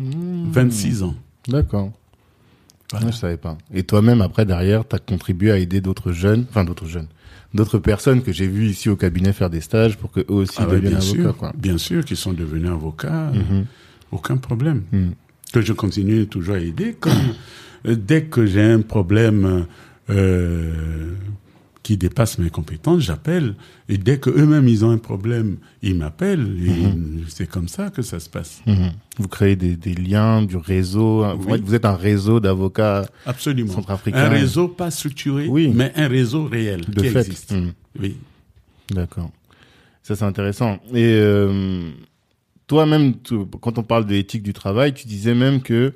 Speaker 2: 26 ans.
Speaker 1: D'accord.
Speaker 2: Voilà.
Speaker 1: Je savais pas. Et toi-même, après, derrière, tu as contribué à aider d'autres jeunes, enfin d'autres jeunes, d'autres personnes que j'ai vues ici au cabinet faire des stages pour qu'eux aussi
Speaker 2: Ah
Speaker 1: deviennent
Speaker 2: bien
Speaker 1: avocats.
Speaker 2: sûr,
Speaker 1: Quoi.
Speaker 2: bien sûr qu'ils sont devenus avocats,
Speaker 1: Mhm.
Speaker 2: aucun problème.
Speaker 1: Mhm.
Speaker 2: Que je continue toujours à aider. Comme, euh, dès que j'ai un problème euh, qui dépasse mes compétences, j'appelle. Et dès que eux-mêmes ils ont un problème, ils m'appellent. Et
Speaker 1: Mhm.
Speaker 2: C'est comme ça que ça se passe.
Speaker 1: Mhm. Vous créez des, des liens, du réseau.
Speaker 2: Oui.
Speaker 1: êtes- vous êtes un réseau d'avocats
Speaker 2: Absolument.
Speaker 1: Centrafricain.
Speaker 2: Un réseau pas structuré,
Speaker 1: Oui.
Speaker 2: mais un réseau réel
Speaker 1: de
Speaker 2: qui
Speaker 1: fait.
Speaker 2: existe.
Speaker 1: Mhm.
Speaker 2: Oui.
Speaker 1: D'accord. Ça, c'est intéressant. Et euh, toi-même, quand on parle de l'éthique du travail, tu disais même que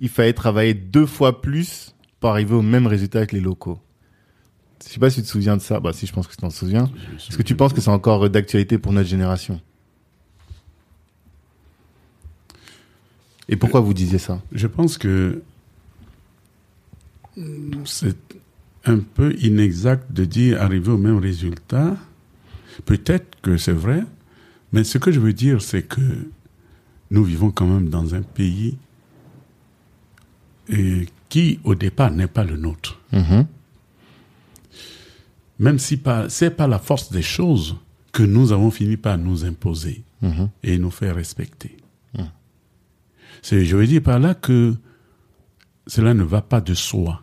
Speaker 1: il fallait travailler deux fois plus pour arriver au même résultat que les locaux. Je sais pas si tu te souviens de ça. Bah si, je pense que tu t'en souviens. Est-ce que tu penses que c'est encore d'actualité pour notre génération Et pourquoi vous disiez ça?
Speaker 2: Je pense que hum, c'est un peu inexact de dire arriver au même résultat. Peut-être que c'est vrai, mais ce que je veux dire, c'est que nous vivons quand même dans un pays euh, qui, au départ, n'est pas le nôtre.
Speaker 1: Mhm.
Speaker 2: Même si pas, c'est par la force des choses que nous avons fini par nous imposer
Speaker 1: Mhm.
Speaker 2: et nous faire respecter. C'est, je veux dire par là que cela ne va pas de soi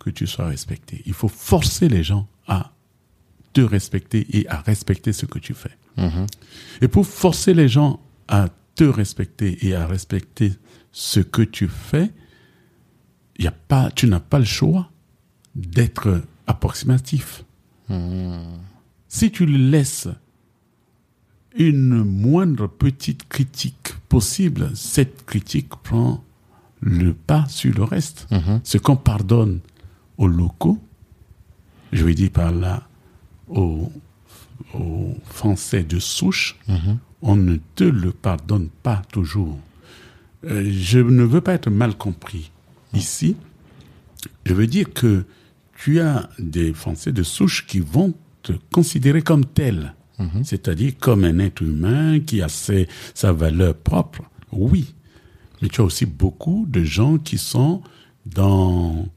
Speaker 2: que tu sois respecté. Il faut forcer les gens à te respecter et à respecter ce que tu fais.
Speaker 1: Mhm.
Speaker 2: Et pour forcer les gens à te respecter et à respecter ce que tu fais, y a pas, tu n'as pas le choix d'être approximatif. Si tu lui laisses une moindre petite critique possible, cette critique prend le pas sur le reste.
Speaker 1: Mhm.
Speaker 2: Ce qu'on pardonne aux locaux, je veux dire par là aux, aux Français de souche,
Speaker 1: Mhm.
Speaker 2: on ne te le pardonne pas toujours. Euh, je ne veux pas être mal compris ici. Je veux dire que tu as des Français de souche qui vont te considérer comme tel, c'est-à-dire comme un être humain qui a ses- sa valeur propre. Oui, mais tu as aussi beaucoup de gens qui sont dans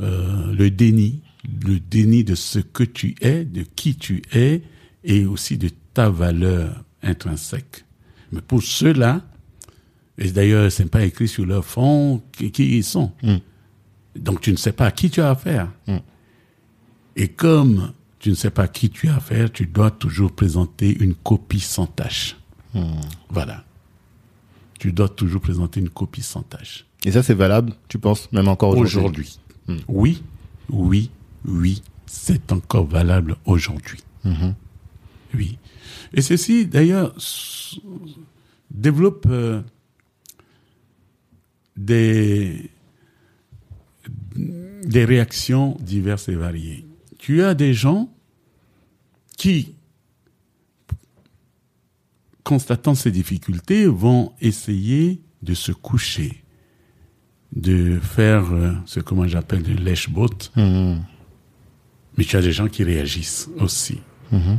Speaker 2: euh, le déni, le déni de ce que tu es, de qui tu es, et aussi de ta valeur intrinsèque. Mais pour ceux-là, et d'ailleurs, c'est pas écrit sur leur front qui, qui ils sont. Donc tu ne sais pas à qui tu as affaire. Et comme tu ne sais pas à qui tu as affaire, tu dois toujours présenter une copie sans tâche. Voilà. Tu dois toujours présenter une copie sans tâche.
Speaker 1: Et ça, c'est valable, tu penses, même encore aujourd'hui
Speaker 2: Aujourd'hui. Oui, oui, oui, c'est encore valable aujourd'hui.
Speaker 1: Mhm.
Speaker 2: Oui. Et ceci, d'ailleurs, développe euh, des, des réactions diverses et variées. Tu as des gens qui, constatant ces difficultés, vont essayer de se coucher, de faire euh, ce que moi j'appelle de lèche-botte.
Speaker 1: Mhm.
Speaker 2: Mais tu as des gens qui réagissent aussi,
Speaker 1: Mhm.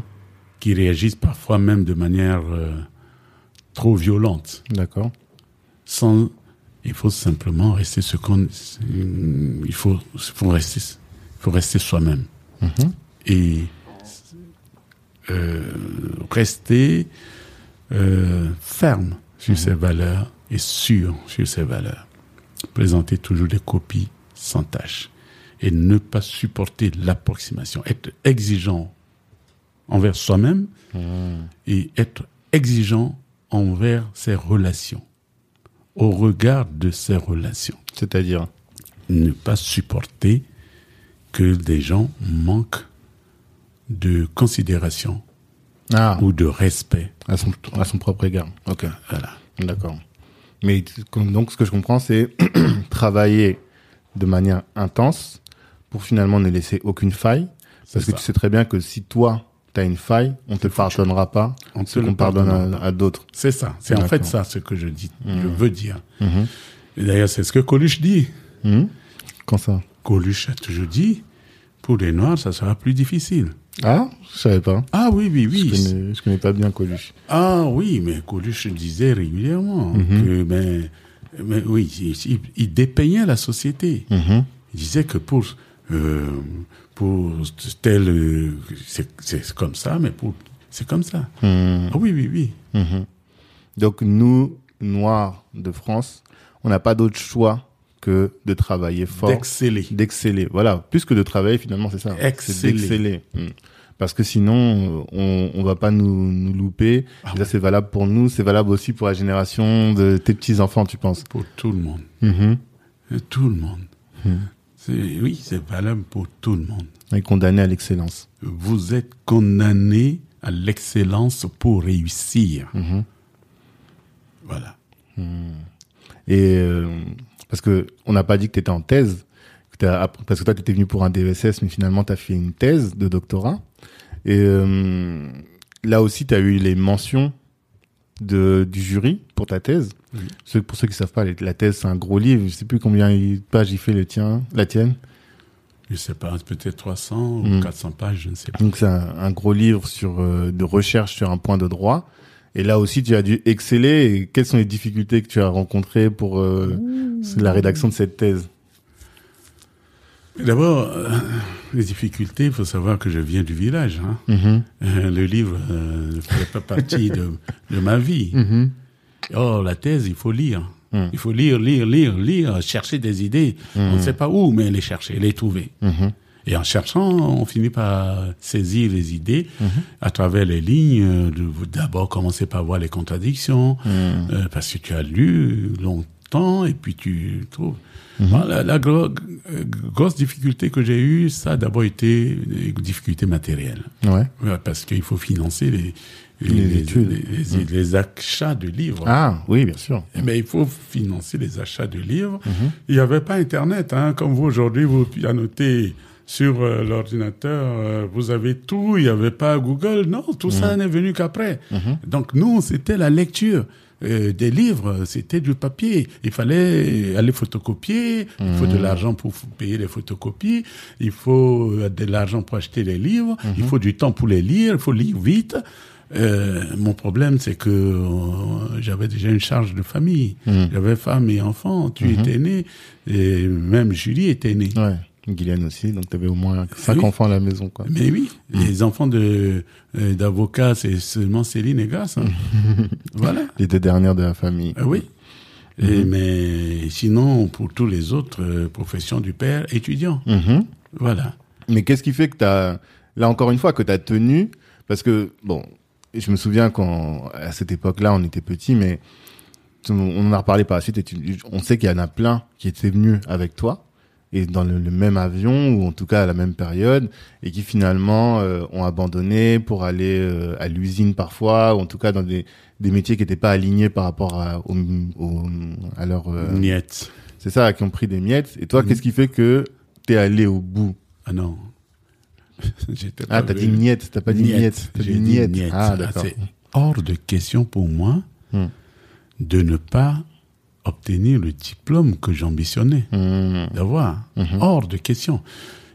Speaker 2: qui réagissent parfois même de manière euh, trop violente.
Speaker 1: D'accord.
Speaker 2: Sans, il faut simplement rester ce qu'on, il faut, rester, il faut rester soi-même.
Speaker 1: Mhm.
Speaker 2: et euh, rester euh, ferme sur ses valeurs et sûr sur ses valeurs. Présenter toujours des copies sans tâche et ne pas supporter l'approximation, être exigeant envers soi-même et être exigeant envers ses relations, au regard de ses relations.
Speaker 1: C'est-à-dire
Speaker 2: Ne pas supporter que des gens manquent de considération
Speaker 1: Ah,
Speaker 2: ou de respect.
Speaker 1: à son, à son propre égard. Ok,
Speaker 2: Voilà.
Speaker 1: d'accord. Mais donc, ce que je comprends, c'est travailler de manière intense pour finalement ne laisser aucune faille. Parce que tu sais très bien que si toi, tu as une faille, on te pardonnera pas
Speaker 2: On te
Speaker 1: qu'on pardonne à, à d'autres.
Speaker 2: C'est ça. C'est en fait ça ce que je dis, je veux dire.
Speaker 1: Mhm.
Speaker 2: Et d'ailleurs, c'est ce que Coluche dit.
Speaker 1: Mhm. Quand ça?
Speaker 2: Coluche a toujours dit, pour les Noirs, ça sera plus difficile.
Speaker 1: Ah, je savais pas.
Speaker 2: Ah oui, oui,
Speaker 1: Je
Speaker 2: oui.
Speaker 1: connais, je connais pas bien Coluche.
Speaker 2: Ah oui, mais Coluche disait régulièrement que, ben, mais oui, il, dépeignait la société.
Speaker 1: Mhm.
Speaker 2: Il disait que pour, euh, pour tel, c'est comme ça, mais pour, c'est comme ça.
Speaker 1: Mhm.
Speaker 2: Ah oui, oui, oui.
Speaker 1: Mhm. Donc nous, Noirs de France, on n'a pas d'autre choix que de travailler fort,
Speaker 2: D'exceller.
Speaker 1: d'exceller. Voilà, plus que de travailler finalement, c'est ça.
Speaker 2: Exceller.
Speaker 1: d'exceller. Mm. Parce que sinon, on, on va pas nous, nous louper.
Speaker 2: Ah
Speaker 1: c'est valable pour nous, c'est valable aussi pour la génération de tes petits enfants, tu penses
Speaker 2: Pour tout le monde. Tout le monde. Oui, c'est valable pour tout le monde.
Speaker 1: Condamné à l'excellence.
Speaker 2: Vous êtes condamné à l'excellence pour réussir.
Speaker 1: Mhm.
Speaker 2: Voilà.
Speaker 1: Et euh, parce que on n'a pas dit que tu étais en thèse, que parce que toi tu étais venu pour un DESS, mais finalement tu as fait une thèse de doctorat. Et euh, là aussi, tu as eu les mentions de, du jury pour ta thèse.
Speaker 2: Oui.
Speaker 1: Ceux, pour ceux qui savent pas, la thèse c'est un gros livre. Je sais plus combien de pages il fait le tien, la tienne.
Speaker 2: Je sais pas, peut-être 300
Speaker 1: Mm.
Speaker 2: ou 400 pages, je ne sais pas.
Speaker 1: Donc c'est un, un gros livre sur euh, de recherche sur un point de droit. Et là aussi, tu as dû exceller. Et quelles sont les difficultés que tu as rencontrées pour euh, la rédaction de cette thèse?
Speaker 2: D'abord, euh, les difficultés, il faut savoir que je viens du village. hein.
Speaker 1: Mhm.
Speaker 2: Euh, Le livre euh, ne fait pas partie de, de ma vie.
Speaker 1: Mhm.
Speaker 2: Oh, la thèse, il faut lire.
Speaker 1: Mm.
Speaker 2: Il faut lire, lire, lire, lire, chercher des idées. On ne sait pas où, mais les chercher, les trouver.
Speaker 1: Mhm.
Speaker 2: Et en cherchant, on finit par saisir les idées à travers les lignes. D'abord, commencer par voir les contradictions, euh, parce que tu as lu et puis tu trouves. Bon, la la gro- grosse difficulté que j'ai eue, ça a d'abord été des difficultés matérielles.
Speaker 1: Ouais.
Speaker 2: Ouais, parce qu'il faut financer les,
Speaker 1: Les études.
Speaker 2: les, les- les achats de livres.
Speaker 1: Ah, oui, bien sûr.
Speaker 2: Mais il faut financer les achats de livres.
Speaker 1: Mhm.
Speaker 2: Il n'y avait pas Internet, hein, comme vous aujourd'hui, vous pianotez sur euh, l'ordinateur, euh, vous avez tout, il n'y avait pas Google, non, tout
Speaker 1: Mhm.
Speaker 2: ça n'est venu qu'après. Donc nous, c'était la lecture. Euh, des livres, c'était du papier. Il fallait aller photocopier, il faut de l'argent pour payer les photocopies, il faut euh, de l'argent pour acheter les livres, il
Speaker 1: Mhm.
Speaker 2: faut du temps pour les lire, il faut lire vite. Euh, mon problème, c'est que euh, j'avais déjà une charge de famille.
Speaker 1: Mhm.
Speaker 2: J'avais femme et enfant. Tu étais né, et même Julie était née.
Speaker 1: Ouais. Guylaine aussi, donc tu avais au moins cinq
Speaker 2: Oui.
Speaker 1: enfants à la maison, quoi.
Speaker 2: Mais oui, les enfants de euh, d'avocats, c'est seulement Céline et Grace. hein. voilà.
Speaker 1: Les deux dernières de la famille.
Speaker 2: Ah oui. Et, mais sinon, pour tous les autres euh, professions du père, étudiants.
Speaker 1: Mhm.
Speaker 2: Voilà.
Speaker 1: Mais qu'est-ce qui fait que tu as, là encore une fois, que tu as tenu? Parce que, bon, je me souviens quand, à cette époque-là, on était petits, mais on en a reparlé par la suite, et tu- on sait qu'il y en a plein qui étaient venus avec toi, et dans le, le même avion, ou en tout cas à la même période, et qui finalement euh, ont abandonné pour aller euh, à l'usine parfois, ou en tout cas dans des, des métiers qui n'étaient pas alignés par rapport à, au, au- à leur... euh,
Speaker 2: Niette.
Speaker 1: c'est ça, qui ont pris des miettes. Et toi,
Speaker 2: Mhm.
Speaker 1: qu'est-ce qui fait que t'es allé au bout?
Speaker 2: Ah non.
Speaker 1: Ah, t'as dit niette, t'as pas dit niette. T'as
Speaker 2: J'ai
Speaker 1: dit niette. Ah, d'accord.
Speaker 2: C'est hors de question pour moi
Speaker 1: Hmm.
Speaker 2: de ne pas obtenir le diplôme que j'ambitionnais
Speaker 1: Hmm.
Speaker 2: d'avoir.
Speaker 1: Mhm.
Speaker 2: Hors de question.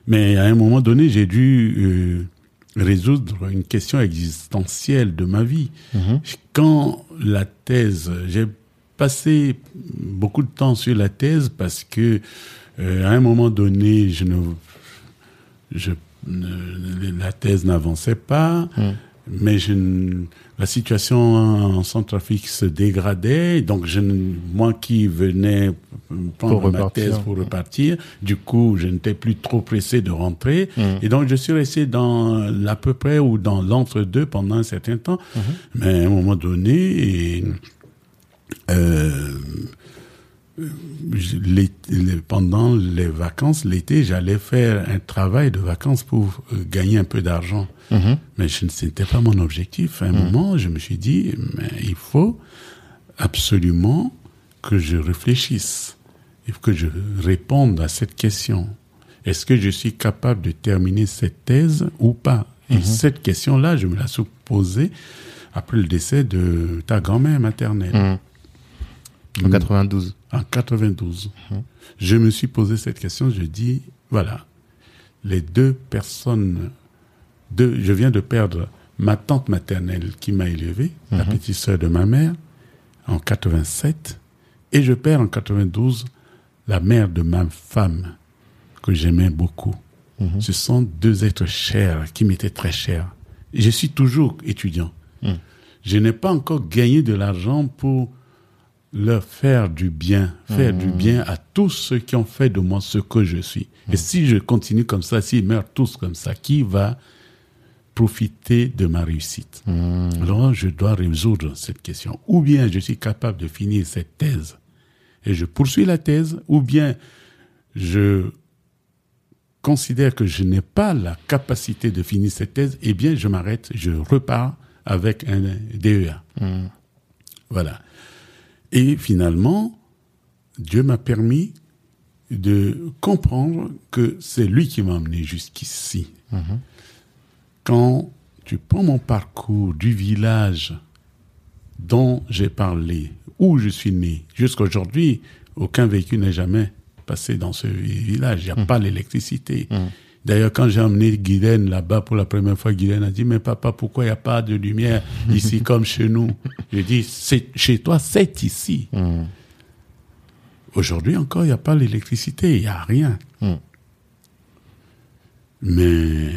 Speaker 2: Mais à un moment donné, j'ai dû euh, résoudre une question existentielle de ma vie.
Speaker 1: Mhm.
Speaker 2: Quand la thèse, j'ai passé beaucoup de temps sur la thèse parce que euh, à un moment donné, je ne, je, ne- la thèse n'avançait pas. Mais je, ne- la situation en Centrafrique se dégradait, donc je, moi qui venais prendre
Speaker 1: Pour
Speaker 2: ma
Speaker 1: repartir.
Speaker 2: thèse pour repartir, du coup, je n'étais plus trop pressé de rentrer,
Speaker 1: Mm.
Speaker 2: et donc je suis resté dans l'à peu près ou dans l'entre-deux pendant un certain temps,
Speaker 1: Mm-hmm.
Speaker 2: mais à un moment donné, et, euh, pendant les vacances, l'été, j'allais faire un travail de vacances pour euh, gagner un peu d'argent.
Speaker 1: Mhm.
Speaker 2: Mais je ne- c'était pas mon objectif. À un moment, je me suis dit, mais il faut absolument que je réfléchisse. Faut que je réponde à cette question. Est-ce que je suis capable de terminer cette thèse ou pas? Et cette question-là, je me la suis posée après le décès de ta grand-mère maternelle
Speaker 1: Mhm. En 92.
Speaker 2: En 92. Je me suis posé cette question, je dis, voilà, les deux personnes, deux, je viens de perdre ma tante maternelle qui m'a élevé, la petite sœur de ma mère, en 87, et je perds en 92 la mère de ma femme, que j'aimais beaucoup. Ce sont deux êtres chers, qui m'étaient très chers. Je suis toujours étudiant. Je n'ai pas encore gagné de l'argent pour leur faire du bien, faire du bien à tous ceux qui ont fait de moi ce que je suis. Et si je continue comme ça, s'ils meurent tous comme ça, qui va profiter de ma réussite? Alors je dois résoudre cette question. Ou bien je suis capable de finir cette thèse et je poursuis la thèse, ou bien je considère que je n'ai pas la capacité de finir cette thèse, eh bien je m'arrête, je repars avec un DEA. Voilà. Et finalement, Dieu m'a permis de comprendre que c'est lui qui m'a amené jusqu'ici. Quand tu prends mon parcours du village dont j'ai parlé, où je suis né, jusqu'à aujourd'hui, aucun véhicule n'est jamais passé dans ce village. Il n'y a pas l'électricité. D'ailleurs, quand j'ai emmené Guylaine là-bas pour la première fois, Guylaine a dit, mais papa, pourquoi il n'y a pas de lumière ici comme chez nous? Je dis, c'est chez toi, c'est ici. Aujourd'hui encore, il n'y a pas l'électricité, il n'y a rien.
Speaker 1: Mm.
Speaker 2: Mais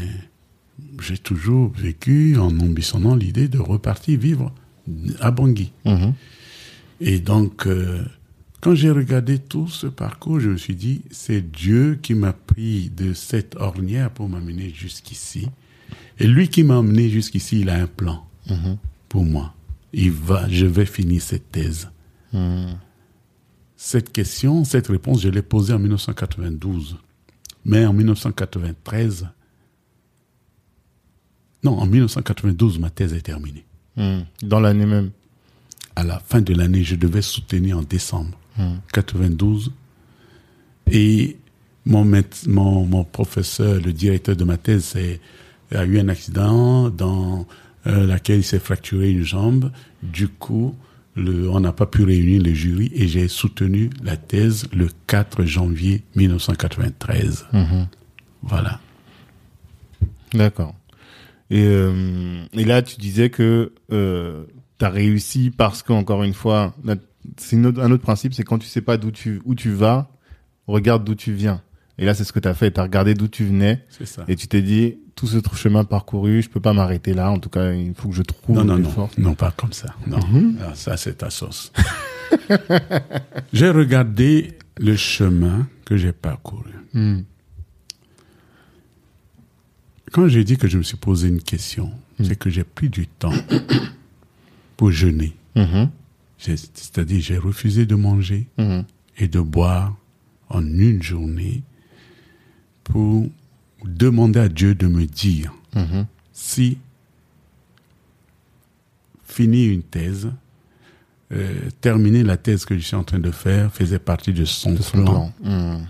Speaker 2: j'ai toujours vécu en ambitionnant l'idée de repartir vivre à Bangui.
Speaker 1: Mhm.
Speaker 2: Et donc, euh, quand j'ai regardé tout ce parcours, je me suis dit, c'est Dieu qui m'a pris de cette ornière pour m'amener jusqu'ici. Et lui qui m'a amené jusqu'ici, il a un plan
Speaker 1: Mhm.
Speaker 2: pour moi. Il va, je vais finir cette thèse.
Speaker 1: Mhm.
Speaker 2: Cette question, cette réponse, je l'ai posée en 1992. Mais en 1993, non, en 1992, ma thèse est terminée.
Speaker 1: Mhm. Dans l'année même.
Speaker 2: À la fin de l'année, je devais soutenir en décembre
Speaker 1: Mhm.
Speaker 2: 92. Et mon, maître- mon, mon professeur, le directeur de ma thèse, a eu un accident dans euh, laquelle il s'est fracturé une jambe. Du coup, le, on n'a pas pu réunir le jury et j'ai soutenu la thèse le 4 janvier 1993.
Speaker 1: Mhm.
Speaker 2: Voilà.
Speaker 1: D'accord. Et, euh, et là, tu disais que euh, tu as réussi parce qu'encore une fois, là, c'est un autre principe, c'est quand tu sais pas d'où tu, où tu vas, regarde d'où tu viens. Et là, c'est ce que tu as fait. Tu as regardé d'où tu venais
Speaker 2: ça.
Speaker 1: et tu t'es dit, tout ce chemin parcouru, je peux pas m'arrêter là. En tout cas, il faut que je trouve
Speaker 2: Non, non, non.
Speaker 1: forces.
Speaker 2: Non, pas comme ça. Non.
Speaker 1: Mhm.
Speaker 2: Ah, ça, c'est ta sauce. j'ai regardé le chemin que j'ai parcouru.
Speaker 1: Hmm.
Speaker 2: Quand j'ai dit que je me suis posé une question, c'est que j'ai pris du temps pour jeûner.
Speaker 1: Mhm.
Speaker 2: C'est-à-dire, j'ai refusé de manger
Speaker 1: Mhm.
Speaker 2: et de boire en une journée pour demander à Dieu de me dire
Speaker 1: Mhm.
Speaker 2: si finir une thèse, euh, terminer la thèse que je suis en train de faire faisait partie de son,
Speaker 1: De son
Speaker 2: plan.
Speaker 1: plan. Mhm.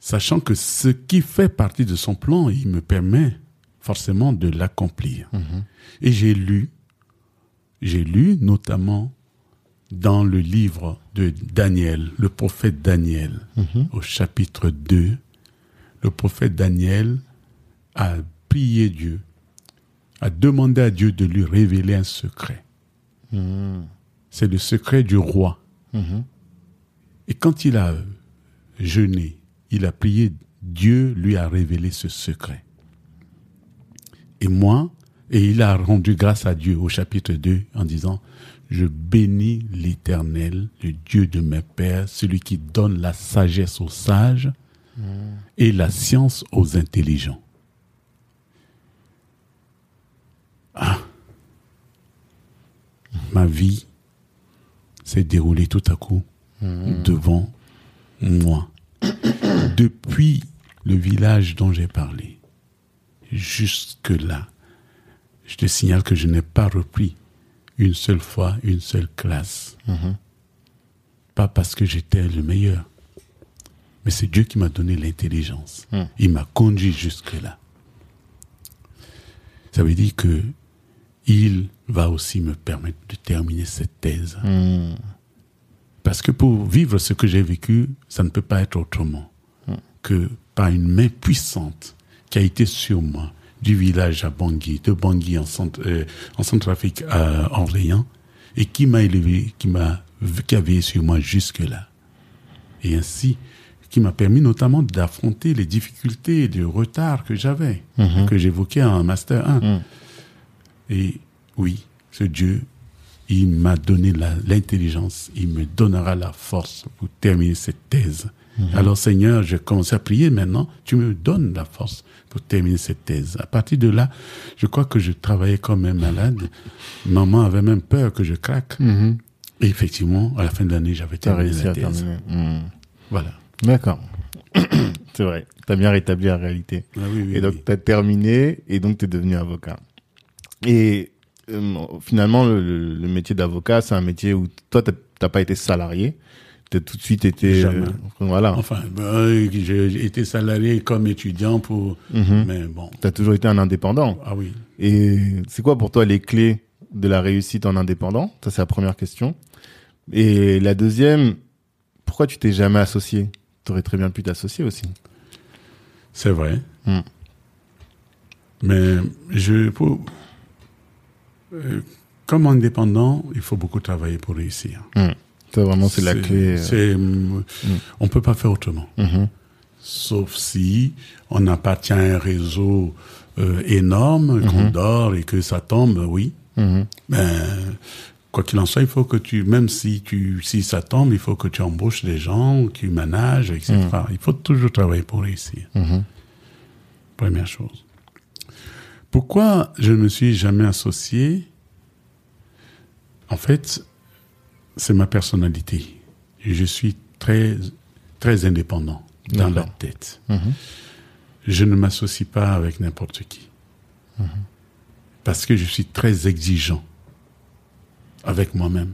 Speaker 2: Sachant que ce qui fait partie de son plan, il me permet forcément de l'accomplir. Et j'ai lu, j'ai lu notamment dans le livre de Daniel, le prophète Daniel,
Speaker 1: Mhm.
Speaker 2: au chapitre 2, le prophète Daniel a prié Dieu, a demandé à Dieu de lui révéler un secret.
Speaker 1: Mhm.
Speaker 2: C'est le secret du roi.
Speaker 1: Mhm.
Speaker 2: Et quand il a jeûné, il a prié, Dieu lui a révélé ce secret. Et moi, Et il a rendu grâce à Dieu au chapitre 2 en disant, je bénis l'Éternel, le Dieu de mes pères, celui qui donne la sagesse aux sages et la science aux intelligents. Ah. Ma vie s'est déroulée tout à coup devant moi. Depuis le village dont j'ai parlé, jusque-là, je te signale que je n'ai pas repris une seule fois une seule classe. Pas parce que j'étais le meilleur, mais c'est Dieu qui m'a donné l'intelligence.
Speaker 1: Mm.
Speaker 2: Il m'a conduit jusque-là. Ça veut dire que il va aussi me permettre de terminer cette thèse.
Speaker 1: Hmm.
Speaker 2: Parce que pour vivre ce que j'ai vécu, ça ne peut pas être autrement que par une main puissante qui a été sur moi, du village à Bangui, de Bangui en, centre, euh, en Centrafrique à Orléans, et qui m'a élevé, qui m'a, qui a veillé sur moi jusque-là. Et ainsi, qui m'a permis notamment d'affronter les difficultés et le retard que j'avais, que j'évoquais en Master 1.
Speaker 1: Mhm.
Speaker 2: Et oui, ce Dieu, il m'a donné l'intelligence, il me donnera la force pour terminer cette thèse. Alors Seigneur, je commence à prier maintenant, tu me donnes la force pour terminer cette thèse. À partir de là, je crois que je travaillais comme un malade. Maman avait même peur que je craque.
Speaker 1: Mhm.
Speaker 2: Et effectivement, à la fin de l'année, j'avais terminé
Speaker 1: réussi
Speaker 2: la
Speaker 1: à
Speaker 2: thèse.
Speaker 1: terminer. Hmm.
Speaker 2: Voilà.
Speaker 1: D'accord. c'est vrai. T'as bien rétabli la réalité.
Speaker 2: Ah oui, oui,
Speaker 1: Et donc,
Speaker 2: oui.
Speaker 1: tu as terminé et donc tu es devenu avocat. Et euh, finalement, le, le- métier d'avocat, c'est un métier où toi, t'as- t'as pas été salarié. Tu tout de suite été...
Speaker 2: Jamais.
Speaker 1: euh, voilà.
Speaker 2: Enfin, ben, j'ai été salarié comme étudiant pour...
Speaker 1: Mhm.
Speaker 2: Mais bon,
Speaker 1: Tu as toujours été un indépendant.
Speaker 2: ah oui.
Speaker 1: Et c'est quoi pour toi les clés de la réussite en indépendant? Ça, c'est la première question. Et la deuxième, pourquoi tu t'es jamais associé? Tu aurais très bien pu t'associer aussi.
Speaker 2: C'est vrai.
Speaker 1: Hmm.
Speaker 2: Mais je, pour, euh, comme indépendant, il faut beaucoup travailler pour réussir.
Speaker 1: Ça, vraiment, c'est la clé. euh.
Speaker 2: c'est, mm, On peut pas faire autrement.
Speaker 1: Mhm.
Speaker 2: Sauf si on appartient à un réseau euh, énorme, qu'on dort et que ça tombe, oui.
Speaker 1: Mhm.
Speaker 2: Ben, quoi qu'il en soit, il faut que tu, même si tu, si ça tombe, il faut que tu embauches des gens, que tu manages, etc. Il faut toujours travailler pour réussir. Première chose. Pourquoi je ne me suis jamais associé? En fait, c'est ma personnalité. Je suis très, très indépendant dans la tête.
Speaker 1: Mhm.
Speaker 2: Je ne m'associe pas avec n'importe qui. Parce que je suis très exigeant avec moi-même.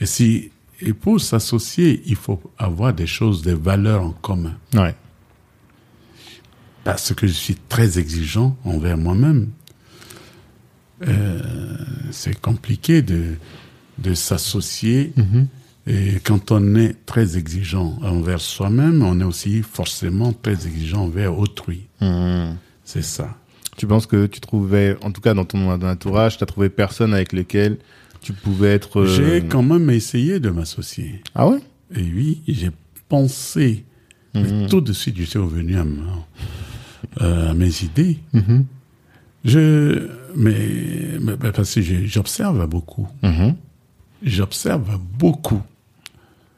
Speaker 2: Et si, et pour s'associer, il faut avoir des choses, des valeurs en commun.
Speaker 1: Ouais.
Speaker 2: Parce que je suis très exigeant envers moi-même. Euh, c'est compliqué de, de s'associer. Et quand on est très exigeant envers soi-même, on est aussi forcément très exigeant envers autrui.
Speaker 1: Mhm.
Speaker 2: C'est ça.
Speaker 1: Tu penses que tu trouvais, en tout cas dans ton entourage, tu as trouvé personne avec lequel tu pouvais être... euh,
Speaker 2: J'ai quand même essayé de m'associer.
Speaker 1: Ah ouais?
Speaker 2: Et oui, j'ai pensé. Mais tout de suite, je suis revenu à, euh, à mes idées.
Speaker 1: Mhm.
Speaker 2: Je, mais, mais- parce que j'observe beaucoup. J'observe beaucoup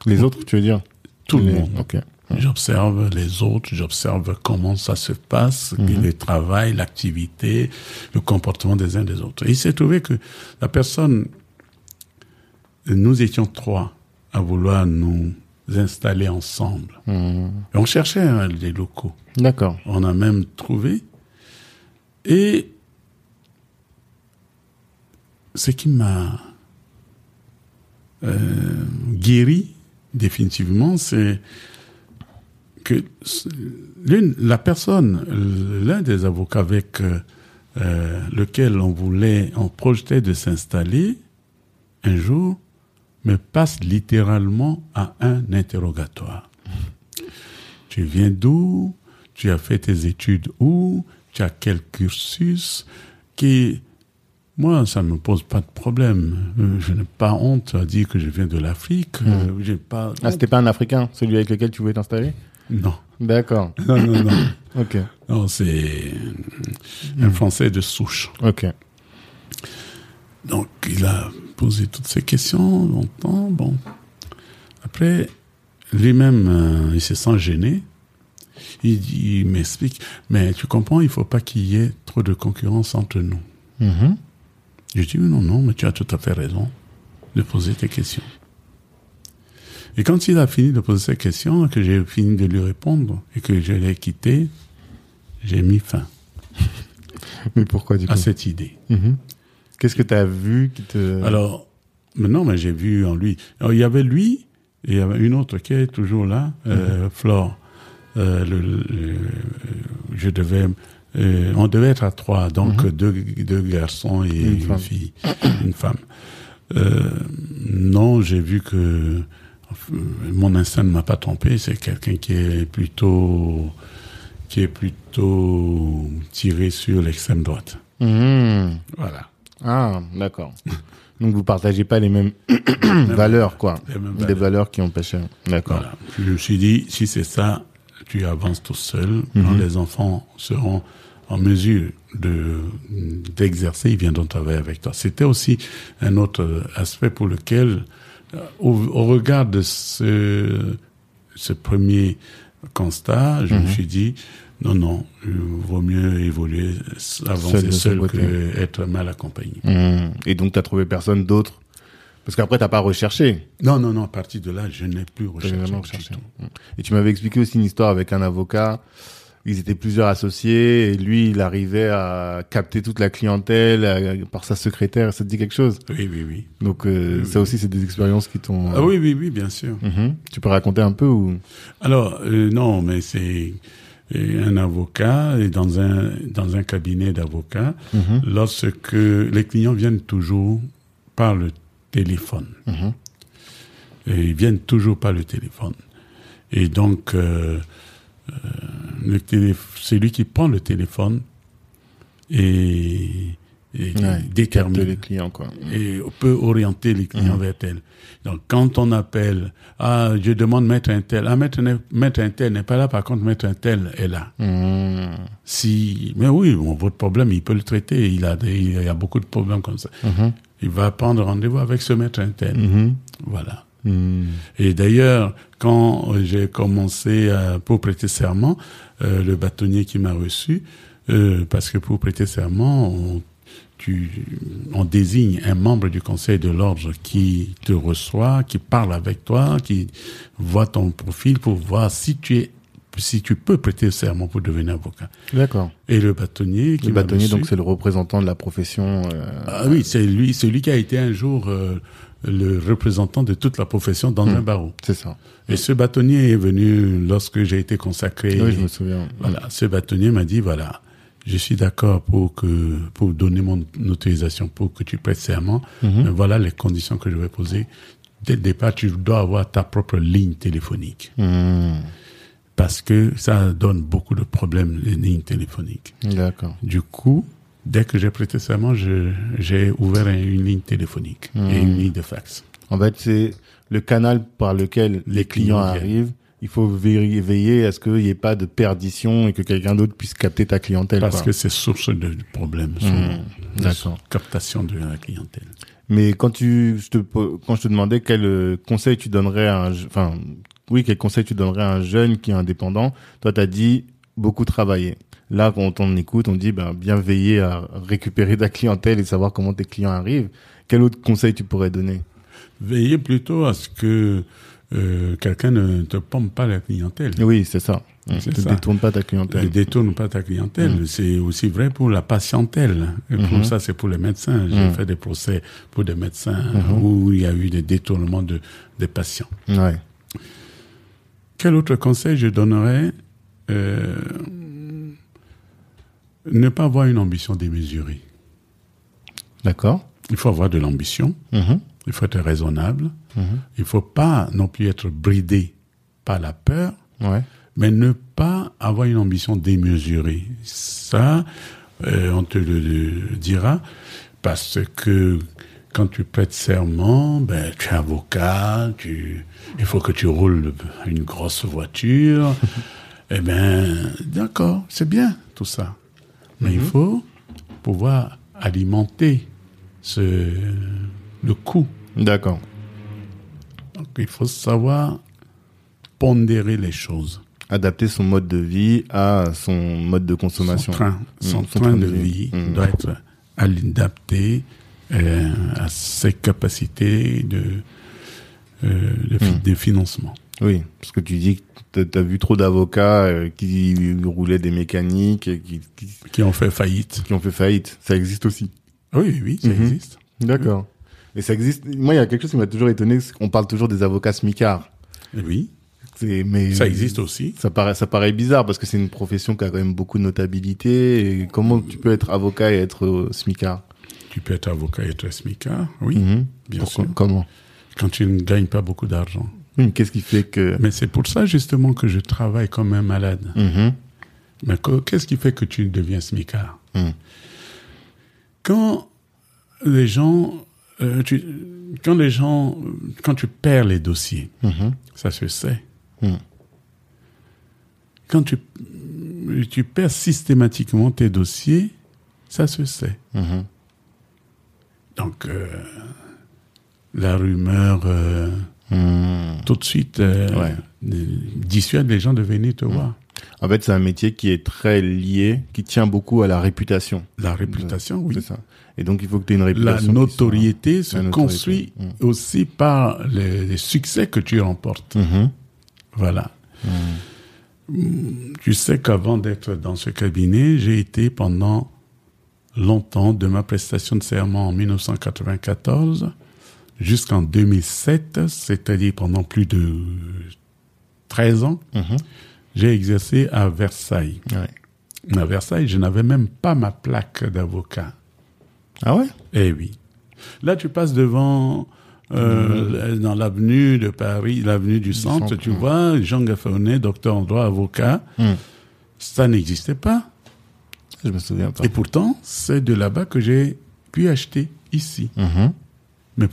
Speaker 1: Les autres, tu veux dire?
Speaker 2: Tout le monde.
Speaker 1: Ok.
Speaker 2: J'observe les autres, j'observe comment ça se passe, le travail, l'activité, le comportement des uns des autres. Et il s'est trouvé que la personne, nous étions trois à vouloir nous installer ensemble.
Speaker 1: Mhm.
Speaker 2: Et on cherchait hein, des locaux.
Speaker 1: D'accord.
Speaker 2: On a même trouvé. Et ce qui m'a euh, guéri définitivement, c'est que la personne, l'un des avocats avec euh, euh, lequel on voulait, on projetait de s'installer, un jour, me passe littéralement à un interrogatoire. Tu viens d'où? Tu as fait tes études où? Tu as quel cursus? Qui moi, ça me pose pas de problème. Euh, Je n'ai pas honte à dire que je viens de l'Afrique. Euh, j'ai pas.
Speaker 1: Ah, c'était pas un Africain, celui avec lequel tu voulais t'installer?
Speaker 2: Non,
Speaker 1: D'accord.
Speaker 2: non, non, non.
Speaker 1: Ok.
Speaker 2: Non, c'est un Français de souche.
Speaker 1: Ok.
Speaker 2: Donc, il a posé toutes ces questions longtemps. Bon. Après, lui-même, euh, il se sent gêné. Il, il m'explique, mais tu comprends, il faut pas qu'il y ait trop de concurrence entre nous.
Speaker 1: Mhm.
Speaker 2: Je dis, non, non, mais tu as tout à fait raison de poser tes questions. Et quand il a fini de poser ses questions, que j'ai fini de lui répondre et que je l'ai quitté, j'ai mis fin
Speaker 1: Mais pourquoi du coup
Speaker 2: à cette idée.
Speaker 1: Mhm. Qu'est-ce que tu as vu qui te...
Speaker 2: Alors, maintenant, mais j'ai vu en lui. Alors, il y avait lui, et il y avait une autre qui est toujours là, euh, Flore. Euh, le, le- je devais, euh, on devait être à trois, donc deux, deux garçons et
Speaker 1: Une
Speaker 2: fille, une femme. Euh, non, j'ai vu que euh, mon instinct ne m'a pas trompé. C'est quelqu'un qui est plutôt, qui est plutôt tiré sur l'extrême droite.
Speaker 1: Mhm.
Speaker 2: Voilà.
Speaker 1: Ah, d'accord. Donc vous partagez pas les mêmes valeurs, quoi.
Speaker 2: Les mêmes
Speaker 1: Des
Speaker 2: valeurs.
Speaker 1: valeurs qui ont pêché. D'accord.
Speaker 2: Voilà. Je me suis dit, si c'est ça, tu avances tout seul. Quand les enfants seront en mesure de d'exercer, ils viendront travailler avec toi. C'était aussi un autre aspect pour lequel, euh, au, au regard de ce, ce premier constat, je me suis dit, non, non, il vaut mieux évoluer, avancer seul
Speaker 1: côté.
Speaker 2: que être mal accompagné.
Speaker 1: Mhm. Et donc tu as trouvé personne d'autre? Parce qu'après t'as pas recherché.
Speaker 2: Non, non, non, à partir de là, je n'ai plus recherché.
Speaker 1: vraiment
Speaker 2: du
Speaker 1: recherché.
Speaker 2: tout.
Speaker 1: Mhm. Et tu m'avais expliqué aussi une histoire avec un avocat. Ils étaient plusieurs associés et lui, il arrivait à capter toute la clientèle à- par sa secrétaire. Ça te dit quelque chose?
Speaker 2: Oui, oui, oui.
Speaker 1: Donc euh, ça aussi, c'est des expériences qui t'ont.
Speaker 2: Ah oui, oui, oui, bien sûr.
Speaker 1: Mhm. Tu peux raconter un peu ou?
Speaker 2: Alors, euh, non, mais c'est euh, un avocat et dans un, dans un cabinet d'avocats,
Speaker 1: Mhm.
Speaker 2: lorsque les clients viennent toujours par le téléphone.
Speaker 1: Mhm.
Speaker 2: Et ils viennent toujours par le téléphone. Et donc, euh, le télé- c'est lui qui prend le téléphone et, et
Speaker 1: Ouais,
Speaker 2: détermine
Speaker 1: les clients quoi.
Speaker 2: et peut orienter les clients
Speaker 1: Mhm.
Speaker 2: vers tel. Donc, quand on appelle, ah, je demande maître un tel, ah, maître, maître un tel n'est pas là, par contre, maître un tel est là.
Speaker 1: Mhm.
Speaker 2: Si, mais oui, bon, votre problème, il peut le traiter, il a il y a beaucoup de problèmes comme ça.
Speaker 1: Mhm.
Speaker 2: Il va prendre rendez-vous avec ce maître un tel. Voilà.
Speaker 1: Mhm.
Speaker 2: Et d'ailleurs, quand j'ai commencé à, pour prêter serment, euh, le bâtonnier qui m'a reçu, euh, parce que pour prêter serment, on, tu, on désigne un membre du conseil de l'ordre qui te reçoit, qui parle avec toi, qui voit ton profil pour voir si tu es, si tu peux prêter serment pour devenir avocat.
Speaker 1: D'accord.
Speaker 2: Et le bâtonnier qui
Speaker 1: Le bâtonnier,
Speaker 2: reçu-
Speaker 1: donc c'est le représentant de la profession. euh,
Speaker 2: ah oui, c'est lui, celui qui a été un jour euh, le représentant de toute la profession dans
Speaker 1: Hmm.
Speaker 2: un barreau.
Speaker 1: C'est ça.
Speaker 2: Et ce bâtonnier est venu lorsque j'ai été consacré.
Speaker 1: Oui, je me souviens.
Speaker 2: Voilà, ce bâtonnier m'a dit voilà, je suis d'accord pour que pour donner mon autorisation pour que tu prêtes serment,
Speaker 1: Mhm.
Speaker 2: mais voilà les conditions que je vais poser. Dès le départ, tu dois avoir ta propre ligne téléphonique
Speaker 1: Mhm.
Speaker 2: parce que ça donne beaucoup de problèmes les lignes téléphoniques.
Speaker 1: D'accord.
Speaker 2: Du coup, dès que j'ai prêté serment, j'ai ouvert un- une ligne téléphonique et une ligne de fax.
Speaker 1: En fait, c'est le canal par lequel les,
Speaker 2: Les
Speaker 1: clients, arrivent. Il faut veiller, à ce qu'il n'y ait pas de perdition et que quelqu'un d'autre puisse capter ta clientèle.
Speaker 2: Parce
Speaker 1: quoi.
Speaker 2: que c'est source de problèmes, de
Speaker 1: D'accord.
Speaker 2: captation de la clientèle.
Speaker 1: Mais quand tu, je te, quand je te demandais quel euh, conseil tu donnerais à un, enfin, oui, quel conseil tu donnerais à un jeune qui est indépendant, toi, t'as dit beaucoup travailler. Là, quand on écoute, on dit, ben, bien veiller à récupérer ta clientèle et savoir comment tes clients arrivent. Quel autre conseil tu pourrais donner?
Speaker 2: Veillez plutôt à ce que euh, quelqu'un ne te pompe pas la clientèle.
Speaker 1: Oui, c'est ça. Ne détourne pas ta
Speaker 2: Ne
Speaker 1: clientèle.
Speaker 2: détourne pas ta clientèle. C'est aussi vrai pour la patientèle. Et pour
Speaker 1: Mhm.
Speaker 2: ça, c'est pour les médecins. J'ai
Speaker 1: Mhm.
Speaker 2: fait des procès pour des médecins
Speaker 1: Mhm.
Speaker 2: où il y a eu des détournements de, des patients.
Speaker 1: Ouais.
Speaker 2: Quel autre conseil je donnerais Euh, Ne pas avoir une ambition démesurée.
Speaker 1: D'accord.
Speaker 2: Il faut avoir de l'ambition.
Speaker 1: Mhm.
Speaker 2: Il faut être raisonnable.
Speaker 1: Mhm.
Speaker 2: Il faut pas non plus être bridé par la peur.
Speaker 1: Ouais.
Speaker 2: mais ne pas avoir une ambition démesurée. Ça, euh, on te le, le dira, parce que quand tu prêtes serment, ben, tu es avocat, tu, il faut que tu roules une grosse voiture. eh ben, d'accord, c'est bien. tout ça. Mais il faut pouvoir alimenter ce, le coût.
Speaker 1: D'accord.
Speaker 2: Donc il faut savoir pondérer les choses.
Speaker 1: Adapter son mode de vie à son mode de
Speaker 2: Son
Speaker 1: consommation.
Speaker 2: train, son
Speaker 1: Mmh, son
Speaker 2: train de vie
Speaker 1: Mmh.
Speaker 2: doit être adapté euh, à ses capacités de, euh,
Speaker 1: Mmh.
Speaker 2: de financement.
Speaker 1: Oui, parce que tu dis que t'as- t'as vu trop d'avocats euh, qui roulaient des mécaniques, et qui, qui,
Speaker 2: Qui ont fait faillite.
Speaker 1: qui ont fait faillite. Ça existe aussi.
Speaker 2: Oui, oui, ça
Speaker 1: Mhm.
Speaker 2: existe.
Speaker 1: D'accord. Et ça existe. Moi, il y a quelque chose qui m'a toujours étonné, c'est qu'on parle toujours des avocats smicards.
Speaker 2: Oui,
Speaker 1: C'est- Mais
Speaker 2: ça existe aussi.
Speaker 1: Ça paraît, ça paraît bizarre parce que c'est une profession qui a quand même beaucoup de notabilité. Et comment tu peux être avocat et être euh, smicard?
Speaker 2: Tu peux être avocat et être smicard, oui,
Speaker 1: Mhm.
Speaker 2: bien
Speaker 1: Pourquoi?
Speaker 2: sûr.
Speaker 1: Comment?
Speaker 2: Quand tu ne gagnes pas beaucoup d'argent.
Speaker 1: Qu'est-ce qui fait que
Speaker 2: Mais c'est pour ça justement que je travaille comme un malade.
Speaker 1: Mhm.
Speaker 2: Mais que- qu'est-ce qui fait que tu deviens smicard
Speaker 1: Mhm.
Speaker 2: Quand les gens, euh, tu, quand les gens, quand tu perds les dossiers,
Speaker 1: Mhm.
Speaker 2: ça se sait.
Speaker 1: Mhm.
Speaker 2: Quand tu, tu perds systématiquement tes dossiers, ça se sait.
Speaker 1: Mhm.
Speaker 2: Donc, euh, la rumeur, euh,
Speaker 1: Mhm.
Speaker 2: tout de suite, euh,
Speaker 1: Ouais.
Speaker 2: euh, dissuade les gens de venir te voir.
Speaker 1: En fait, c'est un métier qui est très lié, qui tient beaucoup à la réputation.
Speaker 2: La réputation, oui.
Speaker 1: C'est ça. Et donc, il faut que tu aies une
Speaker 2: La
Speaker 1: réputation. soit-
Speaker 2: notoriété se
Speaker 1: La notoriété,
Speaker 2: construit
Speaker 1: mm.
Speaker 2: aussi par les, les succès que tu remportes.
Speaker 1: Mhm.
Speaker 2: Voilà. Mm, Tu sais qu'avant d'être dans ce cabinet, j'ai été pendant longtemps de ma prestation de serment en 1994 jusqu'en 2007, c'est-à-dire pendant plus de 13 ans,
Speaker 1: Mhm.
Speaker 2: j'ai exercé à Versailles.
Speaker 1: Ouais.
Speaker 2: À Versailles, je n'avais même pas ma plaque d'avocat.
Speaker 1: Ah ouais?
Speaker 2: Eh oui. Là, tu passes devant, euh, dans l'avenue de Paris, l'avenue du centre,
Speaker 1: centre,
Speaker 2: tu vois, Jean Gaffonnet, docteur en droit, avocat.
Speaker 1: Mm.
Speaker 2: Ça n'existait pas.
Speaker 1: Je me souviens pas.
Speaker 2: Et pourtant, c'est de là-bas que j'ai pu acheter ici.
Speaker 1: Mhm.
Speaker 2: Mais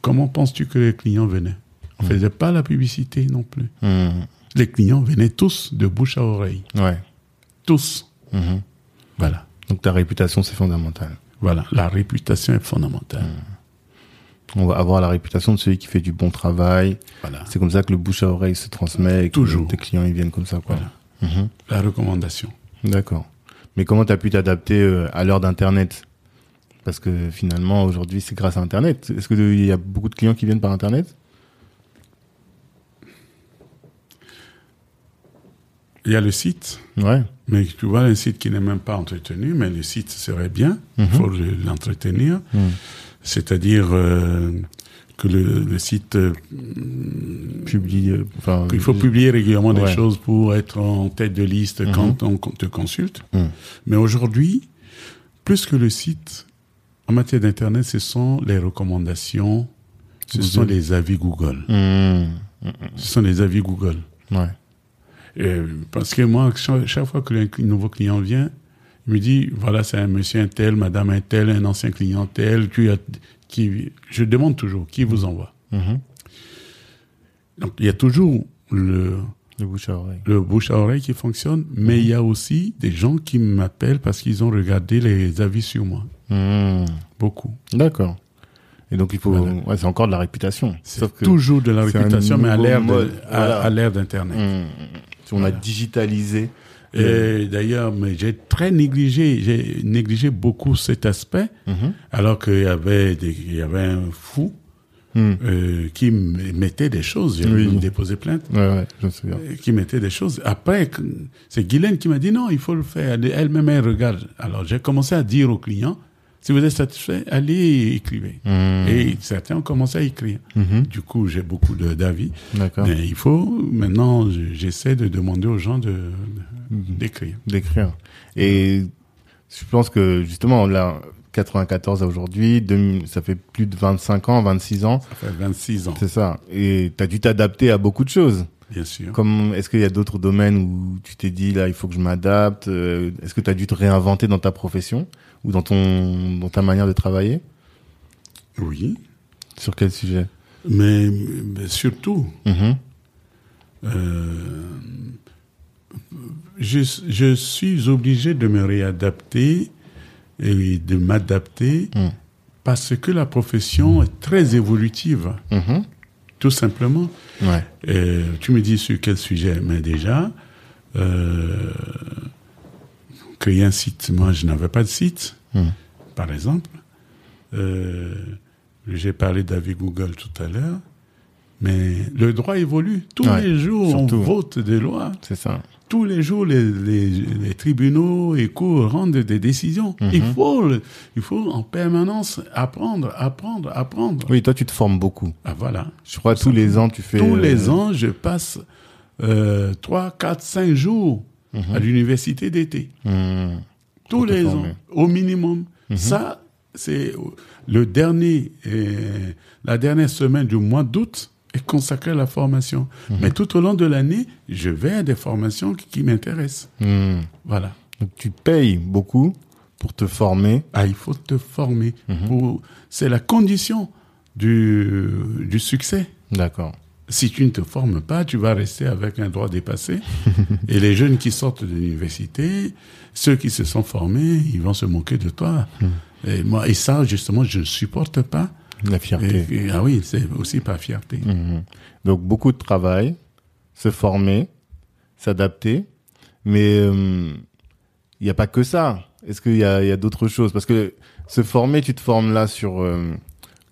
Speaker 2: comment penses-tu que les clients venaient? On faisait pas la publicité non plus.
Speaker 1: Mhm.
Speaker 2: Les clients venaient tous de bouche à oreille.
Speaker 1: Ouais.
Speaker 2: Tous.
Speaker 1: Mhm.
Speaker 2: Voilà.
Speaker 1: Donc, ta réputation, c'est fondamental.
Speaker 2: Voilà. La réputation est fondamentale.
Speaker 1: On va avoir la réputation de celui qui fait du bon travail.
Speaker 2: Voilà.
Speaker 1: C'est comme ça que le bouche à oreille se transmet et que
Speaker 2: Toujours.
Speaker 1: tes clients ils viennent comme ça quoi.
Speaker 2: Voilà. La recommandation.
Speaker 1: D'accord. Mais comment tu as pu t'adapter euh, à l'heure d'internet? Parce que finalement aujourd'hui c'est grâce à internet. Est-ce que il y a beaucoup de clients qui viennent par internet?
Speaker 2: Il y a le site.
Speaker 1: Ouais.
Speaker 2: Mais tu vois, un site qui n'est même pas entretenu, mais le site serait bien, il faut le- l'entretenir.
Speaker 1: Mhm.
Speaker 2: C'est-à-dire euh, que le, le site, euh,
Speaker 1: Publie euh, enfin
Speaker 2: il faut publier régulièrement des choses pour être en tête de liste
Speaker 1: Mhm.
Speaker 2: quand on te consulte.
Speaker 1: Mhm.
Speaker 2: Mais aujourd'hui, plus que le site, en matière d'Internet, ce sont les recommandations, ce
Speaker 1: Google.
Speaker 2: sont les avis Google.
Speaker 1: Mhm.
Speaker 2: Ce sont les avis Google.
Speaker 1: Ouais.
Speaker 2: Euh, parce que moi, chaque, chaque fois que un nouveau client vient, il me dit, voilà, c'est un monsieur un tel, madame un tel, un ancien client tel, qui, a- qui, je demande toujours, qui vous envoie? Donc, il y a toujours le,
Speaker 1: Le bouche à oreille.
Speaker 2: le bouche à oreille qui fonctionne, mais il y a aussi des gens qui m'appellent parce qu'ils ont regardé les avis sur moi.
Speaker 1: Mhm.
Speaker 2: Beaucoup.
Speaker 1: D'accord. Et donc il faut
Speaker 2: Voilà.
Speaker 1: ouais, c'est encore de la réputation.
Speaker 2: C'est
Speaker 1: Sauf que
Speaker 2: toujours de la réputation, mais à l'ère de-
Speaker 1: mode,
Speaker 2: à-
Speaker 1: voilà.
Speaker 2: à l'ère d'Internet.
Speaker 1: Si on a digitalisé
Speaker 2: Et d'ailleurs, mais j'ai très négligé, j'ai négligé beaucoup cet aspect,
Speaker 1: Mhm.
Speaker 2: alors qu'il y avait des, il y avait un fou
Speaker 1: Mhm.
Speaker 2: euh, qui mettait des choses. J'ai
Speaker 1: Oui.
Speaker 2: déposé plainte.
Speaker 1: Ouais ouais, je me souviens.
Speaker 2: euh, Qui mettait des choses. Après, c'est Guylaine qui m'a dit non, il faut le faire. Elle- Elle-même, elle regarde. Alors, j'ai commencé à dire aux clients, si vous êtes satisfait, allez écrivez.
Speaker 1: Mhm.
Speaker 2: Et certains ont commencé à écrire.
Speaker 1: Mhm.
Speaker 2: Du coup, j'ai beaucoup d'avis. Mais il faut, maintenant, je- j'essaie de demander aux gens de, de- d'écrire.
Speaker 1: d'écrire. Et je pense que justement, là, 94 à aujourd'hui, 2000 ça fait plus de 25 ans, 26 ans,
Speaker 2: Ça fait 26 ans,
Speaker 1: c'est ça. Et tu as dû t'adapter à beaucoup de choses.
Speaker 2: bien sûr.
Speaker 1: Comme est-ce qu'il y a d'autres domaines où tu t'es dit là, il faut que je m'adapte euh, Est-ce que tu as dû te réinventer dans ta profession ou dans ton dans ta manière de travailler?
Speaker 2: Oui.
Speaker 1: Sur quel sujet?
Speaker 2: Mais, mais surtout,
Speaker 1: Mhm.
Speaker 2: euh, je, je suis obligé de me réadapter et de m'adapter
Speaker 1: Mm.
Speaker 2: parce que la profession est très évolutive,
Speaker 1: Mhm.
Speaker 2: tout simplement.
Speaker 1: Ouais.
Speaker 2: Euh, tu me dis sur quel sujet Mais déjà, euh, créer un site, moi je n'avais pas de site,
Speaker 1: Mm.
Speaker 2: par exemple. Euh, J'ai parlé d'avis Google tout à l'heure, mais le droit évolue. Tous
Speaker 1: Ouais,
Speaker 2: les jours,
Speaker 1: surtout.
Speaker 2: on vote des lois.
Speaker 1: C'est ça.
Speaker 2: Tous les jours, les, les, les tribunaux et cours rendent des décisions.
Speaker 1: Mhm.
Speaker 2: Il, faut, il faut en permanence apprendre, apprendre, apprendre.
Speaker 1: Oui, toi, tu te formes beaucoup.
Speaker 2: Ah, voilà.
Speaker 1: Je crois tous les ans, tu fais.
Speaker 2: Tous
Speaker 1: euh,
Speaker 2: les ans, je passe euh, 3, 4, 5 jours à l'université d'été.
Speaker 1: hmm.
Speaker 2: Tous les
Speaker 1: former.
Speaker 2: ans, au minimum. Ça, c'est le dernier, euh, la dernière semaine du mois d'août est consacrée à la formation. Mais tout au long de l'année, je vais à des formations qui, qui m'intéressent.
Speaker 1: Hmm.
Speaker 2: Voilà.
Speaker 1: Donc, tu payes beaucoup pour te former.
Speaker 2: Ah, il faut te former. Pour- C'est la condition du, du succès.
Speaker 1: D'accord.
Speaker 2: Si tu ne te formes pas, tu vas rester avec un droit dépassé. Et les jeunes qui sortent de l'université, ceux qui se sont formés, ils vont se moquer de toi. Et moi, et ça, justement, je ne supporte pas.
Speaker 1: La fierté.
Speaker 2: Et- et- ah oui, c'est aussi par fierté.
Speaker 1: Mhm. Donc beaucoup de travail, se former, s'adapter, mais il n'y a pas que ça. Est-ce qu'il y a, il y a d'autres choses? Parce que se former, tu te formes là sur euh,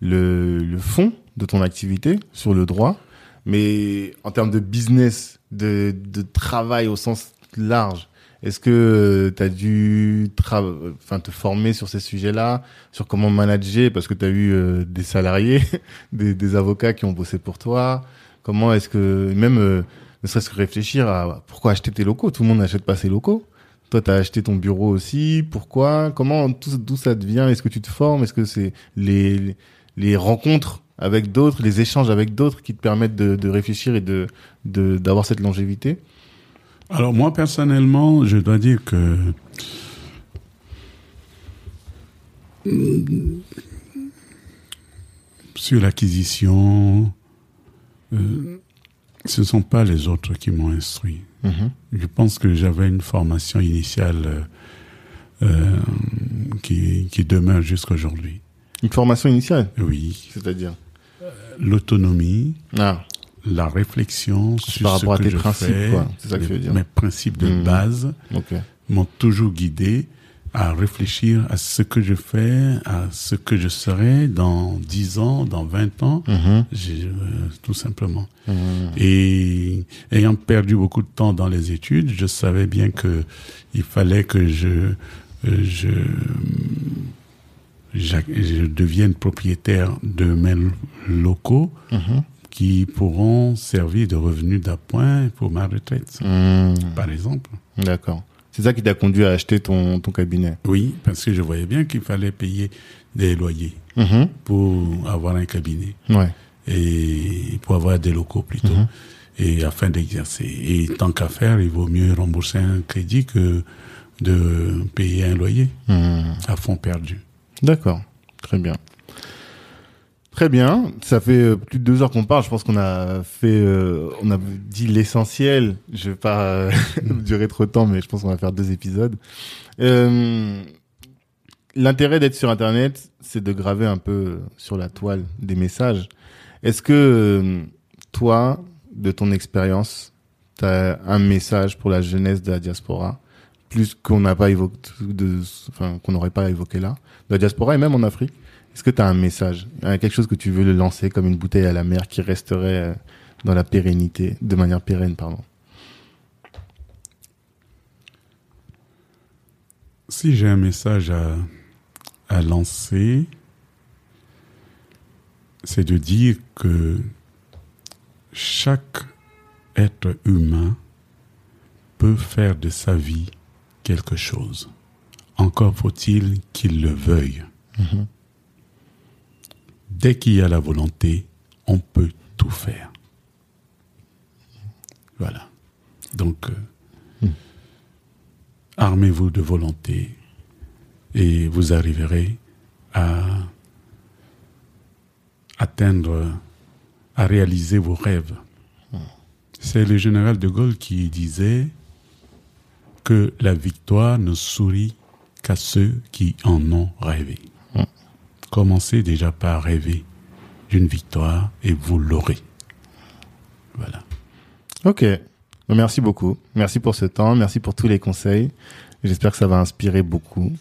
Speaker 1: le, le fond de ton activité, sur le droit, mais en termes de business, de, de travail au sens large, est-ce que tu as dû te former sur ces sujets-là, sur comment manager, parce que tu as eu euh, des salariés, des, des avocats qui ont bossé pour toi. Comment est-ce que, même euh, ne serait-ce que réfléchir à pourquoi acheter tes locaux? Tout le monde n'achète pas ses locaux. Toi, tu as acheté ton bureau aussi. Pourquoi? Comment D'où ça te vient Est-ce que tu te formes? Est-ce que c'est les, les rencontres avec d'autres, les échanges avec d'autres qui te permettent de, de réfléchir et de- d'avoir cette longévité?
Speaker 2: Alors moi, personnellement, je dois dire que sur l'acquisition, euh, ce ne sont pas les autres qui m'ont instruit.
Speaker 1: Mhm.
Speaker 2: Je pense que j'avais une formation initiale euh, euh, qui, qui demeure jusqu'aujourd'hui.
Speaker 1: Une formation initiale,
Speaker 2: Oui,
Speaker 1: c'est-à-dire?
Speaker 2: L'autonomie,
Speaker 1: Ah,
Speaker 2: la réflexion sur
Speaker 1: par rapport
Speaker 2: ce
Speaker 1: à
Speaker 2: que
Speaker 1: tes
Speaker 2: je
Speaker 1: principes,
Speaker 2: fais,
Speaker 1: quoi. Ça que
Speaker 2: les-
Speaker 1: tu veux dire.
Speaker 2: mes principes de
Speaker 1: Mhm.
Speaker 2: base m'ont toujours guidé à réfléchir à ce que je fais, à ce que je serai dans 10 ans, dans 20 ans,
Speaker 1: Mhm.
Speaker 2: euh, tout simplement.
Speaker 1: Mhm.
Speaker 2: Et ayant perdu beaucoup de temps dans les études, je savais bien que il fallait que je, euh, je, je devienne propriétaire de mes locaux
Speaker 1: Mhm.
Speaker 2: Qui pourront servir de revenus d'appoint pour ma retraite,
Speaker 1: Mhm.
Speaker 2: par exemple.
Speaker 1: D'accord. C'est ça qui t'a conduit à acheter ton, ton cabinet?
Speaker 2: Oui, parce que je voyais bien qu'il fallait payer des loyers
Speaker 1: Mhm.
Speaker 2: pour avoir un cabinet
Speaker 1: Ouais.
Speaker 2: et pour avoir des locaux plutôt.
Speaker 1: Mhm.
Speaker 2: Et afin d'exercer. Et tant qu'à faire, il vaut mieux rembourser un crédit que de payer un loyer
Speaker 1: Mhm.
Speaker 2: à fond perdu.
Speaker 1: D'accord. Très bien. Très bien. Ça fait euh, plus de deux heures qu'on parle. Je pense qu'on a fait, euh, on a dit l'essentiel. Je vais pas euh, durer trop de temps, mais je pense qu'on va faire deux épisodes. Euh, L'intérêt d'être sur Internet, c'est de graver un peu sur la toile des messages. Est-ce que toi, de ton expérience, tu as un message pour la jeunesse de la diaspora, plus qu'on n'a pas évoqué, de, enfin qu'on n'aurait pas évoqué là, de la diaspora et même en Afrique? Est-ce que tu as un message, quelque chose que tu veux le lancer comme une bouteille à la mer qui resterait euh, dans la pérennité, de manière pérenne, pardon?
Speaker 2: Si j'ai un message à, à lancer, c'est de dire que chaque être humain peut faire de sa vie quelque chose. Encore faut-il qu'il le veuille.
Speaker 1: Mhm.
Speaker 2: Dès qu'il y a la volonté, on peut tout faire. Voilà. Donc, euh,
Speaker 1: Hmm.
Speaker 2: armez-vous de volonté et vous arriverez à atteindre, à réaliser vos rêves. C'est le général de Gaulle qui disait que la victoire ne sourit qu'à ceux qui en ont rêvé.
Speaker 1: Mm.
Speaker 2: Commencez déjà par rêver d'une victoire et vous l'aurez. Voilà.
Speaker 1: Ok. Merci beaucoup. Merci pour ce temps. Merci pour tous les conseils. J'espère que ça va inspirer beaucoup.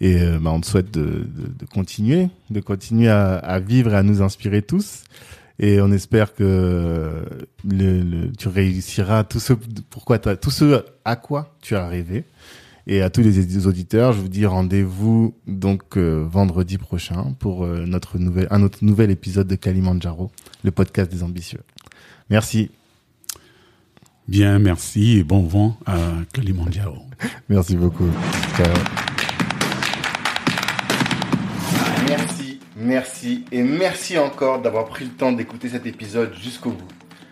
Speaker 1: Et euh, bah, on te souhaite de, continuer, de continuer à, vivre et à nous inspirer tous. Et on espère que tu réussiras tout ce tout ce à quoi tu as rêvé. Et à tous les auditeurs, je vous dis rendez-vous donc euh, vendredi prochain pour euh, notre nouvel un autre nouvel épisode de Kalimandjaro, le podcast des ambitieux. Merci.
Speaker 2: Bien, merci et bon vent à Kalimandjaro.
Speaker 1: merci beaucoup. Ciao. Merci, merci et merci encore d'avoir pris le temps d'écouter cet épisode jusqu'au bout.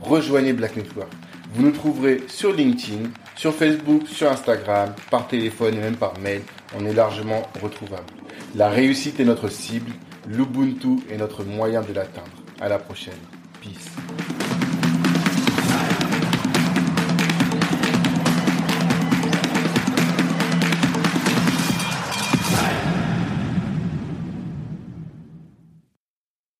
Speaker 1: rejoignez Black Network. Vous nous trouverez sur LinkedIn, sur Facebook, sur Instagram, par téléphone et même par mail. On est largement retrouvable. La réussite est notre cible, l'Ubuntu est notre moyen de l'atteindre. À la prochaine. Peace.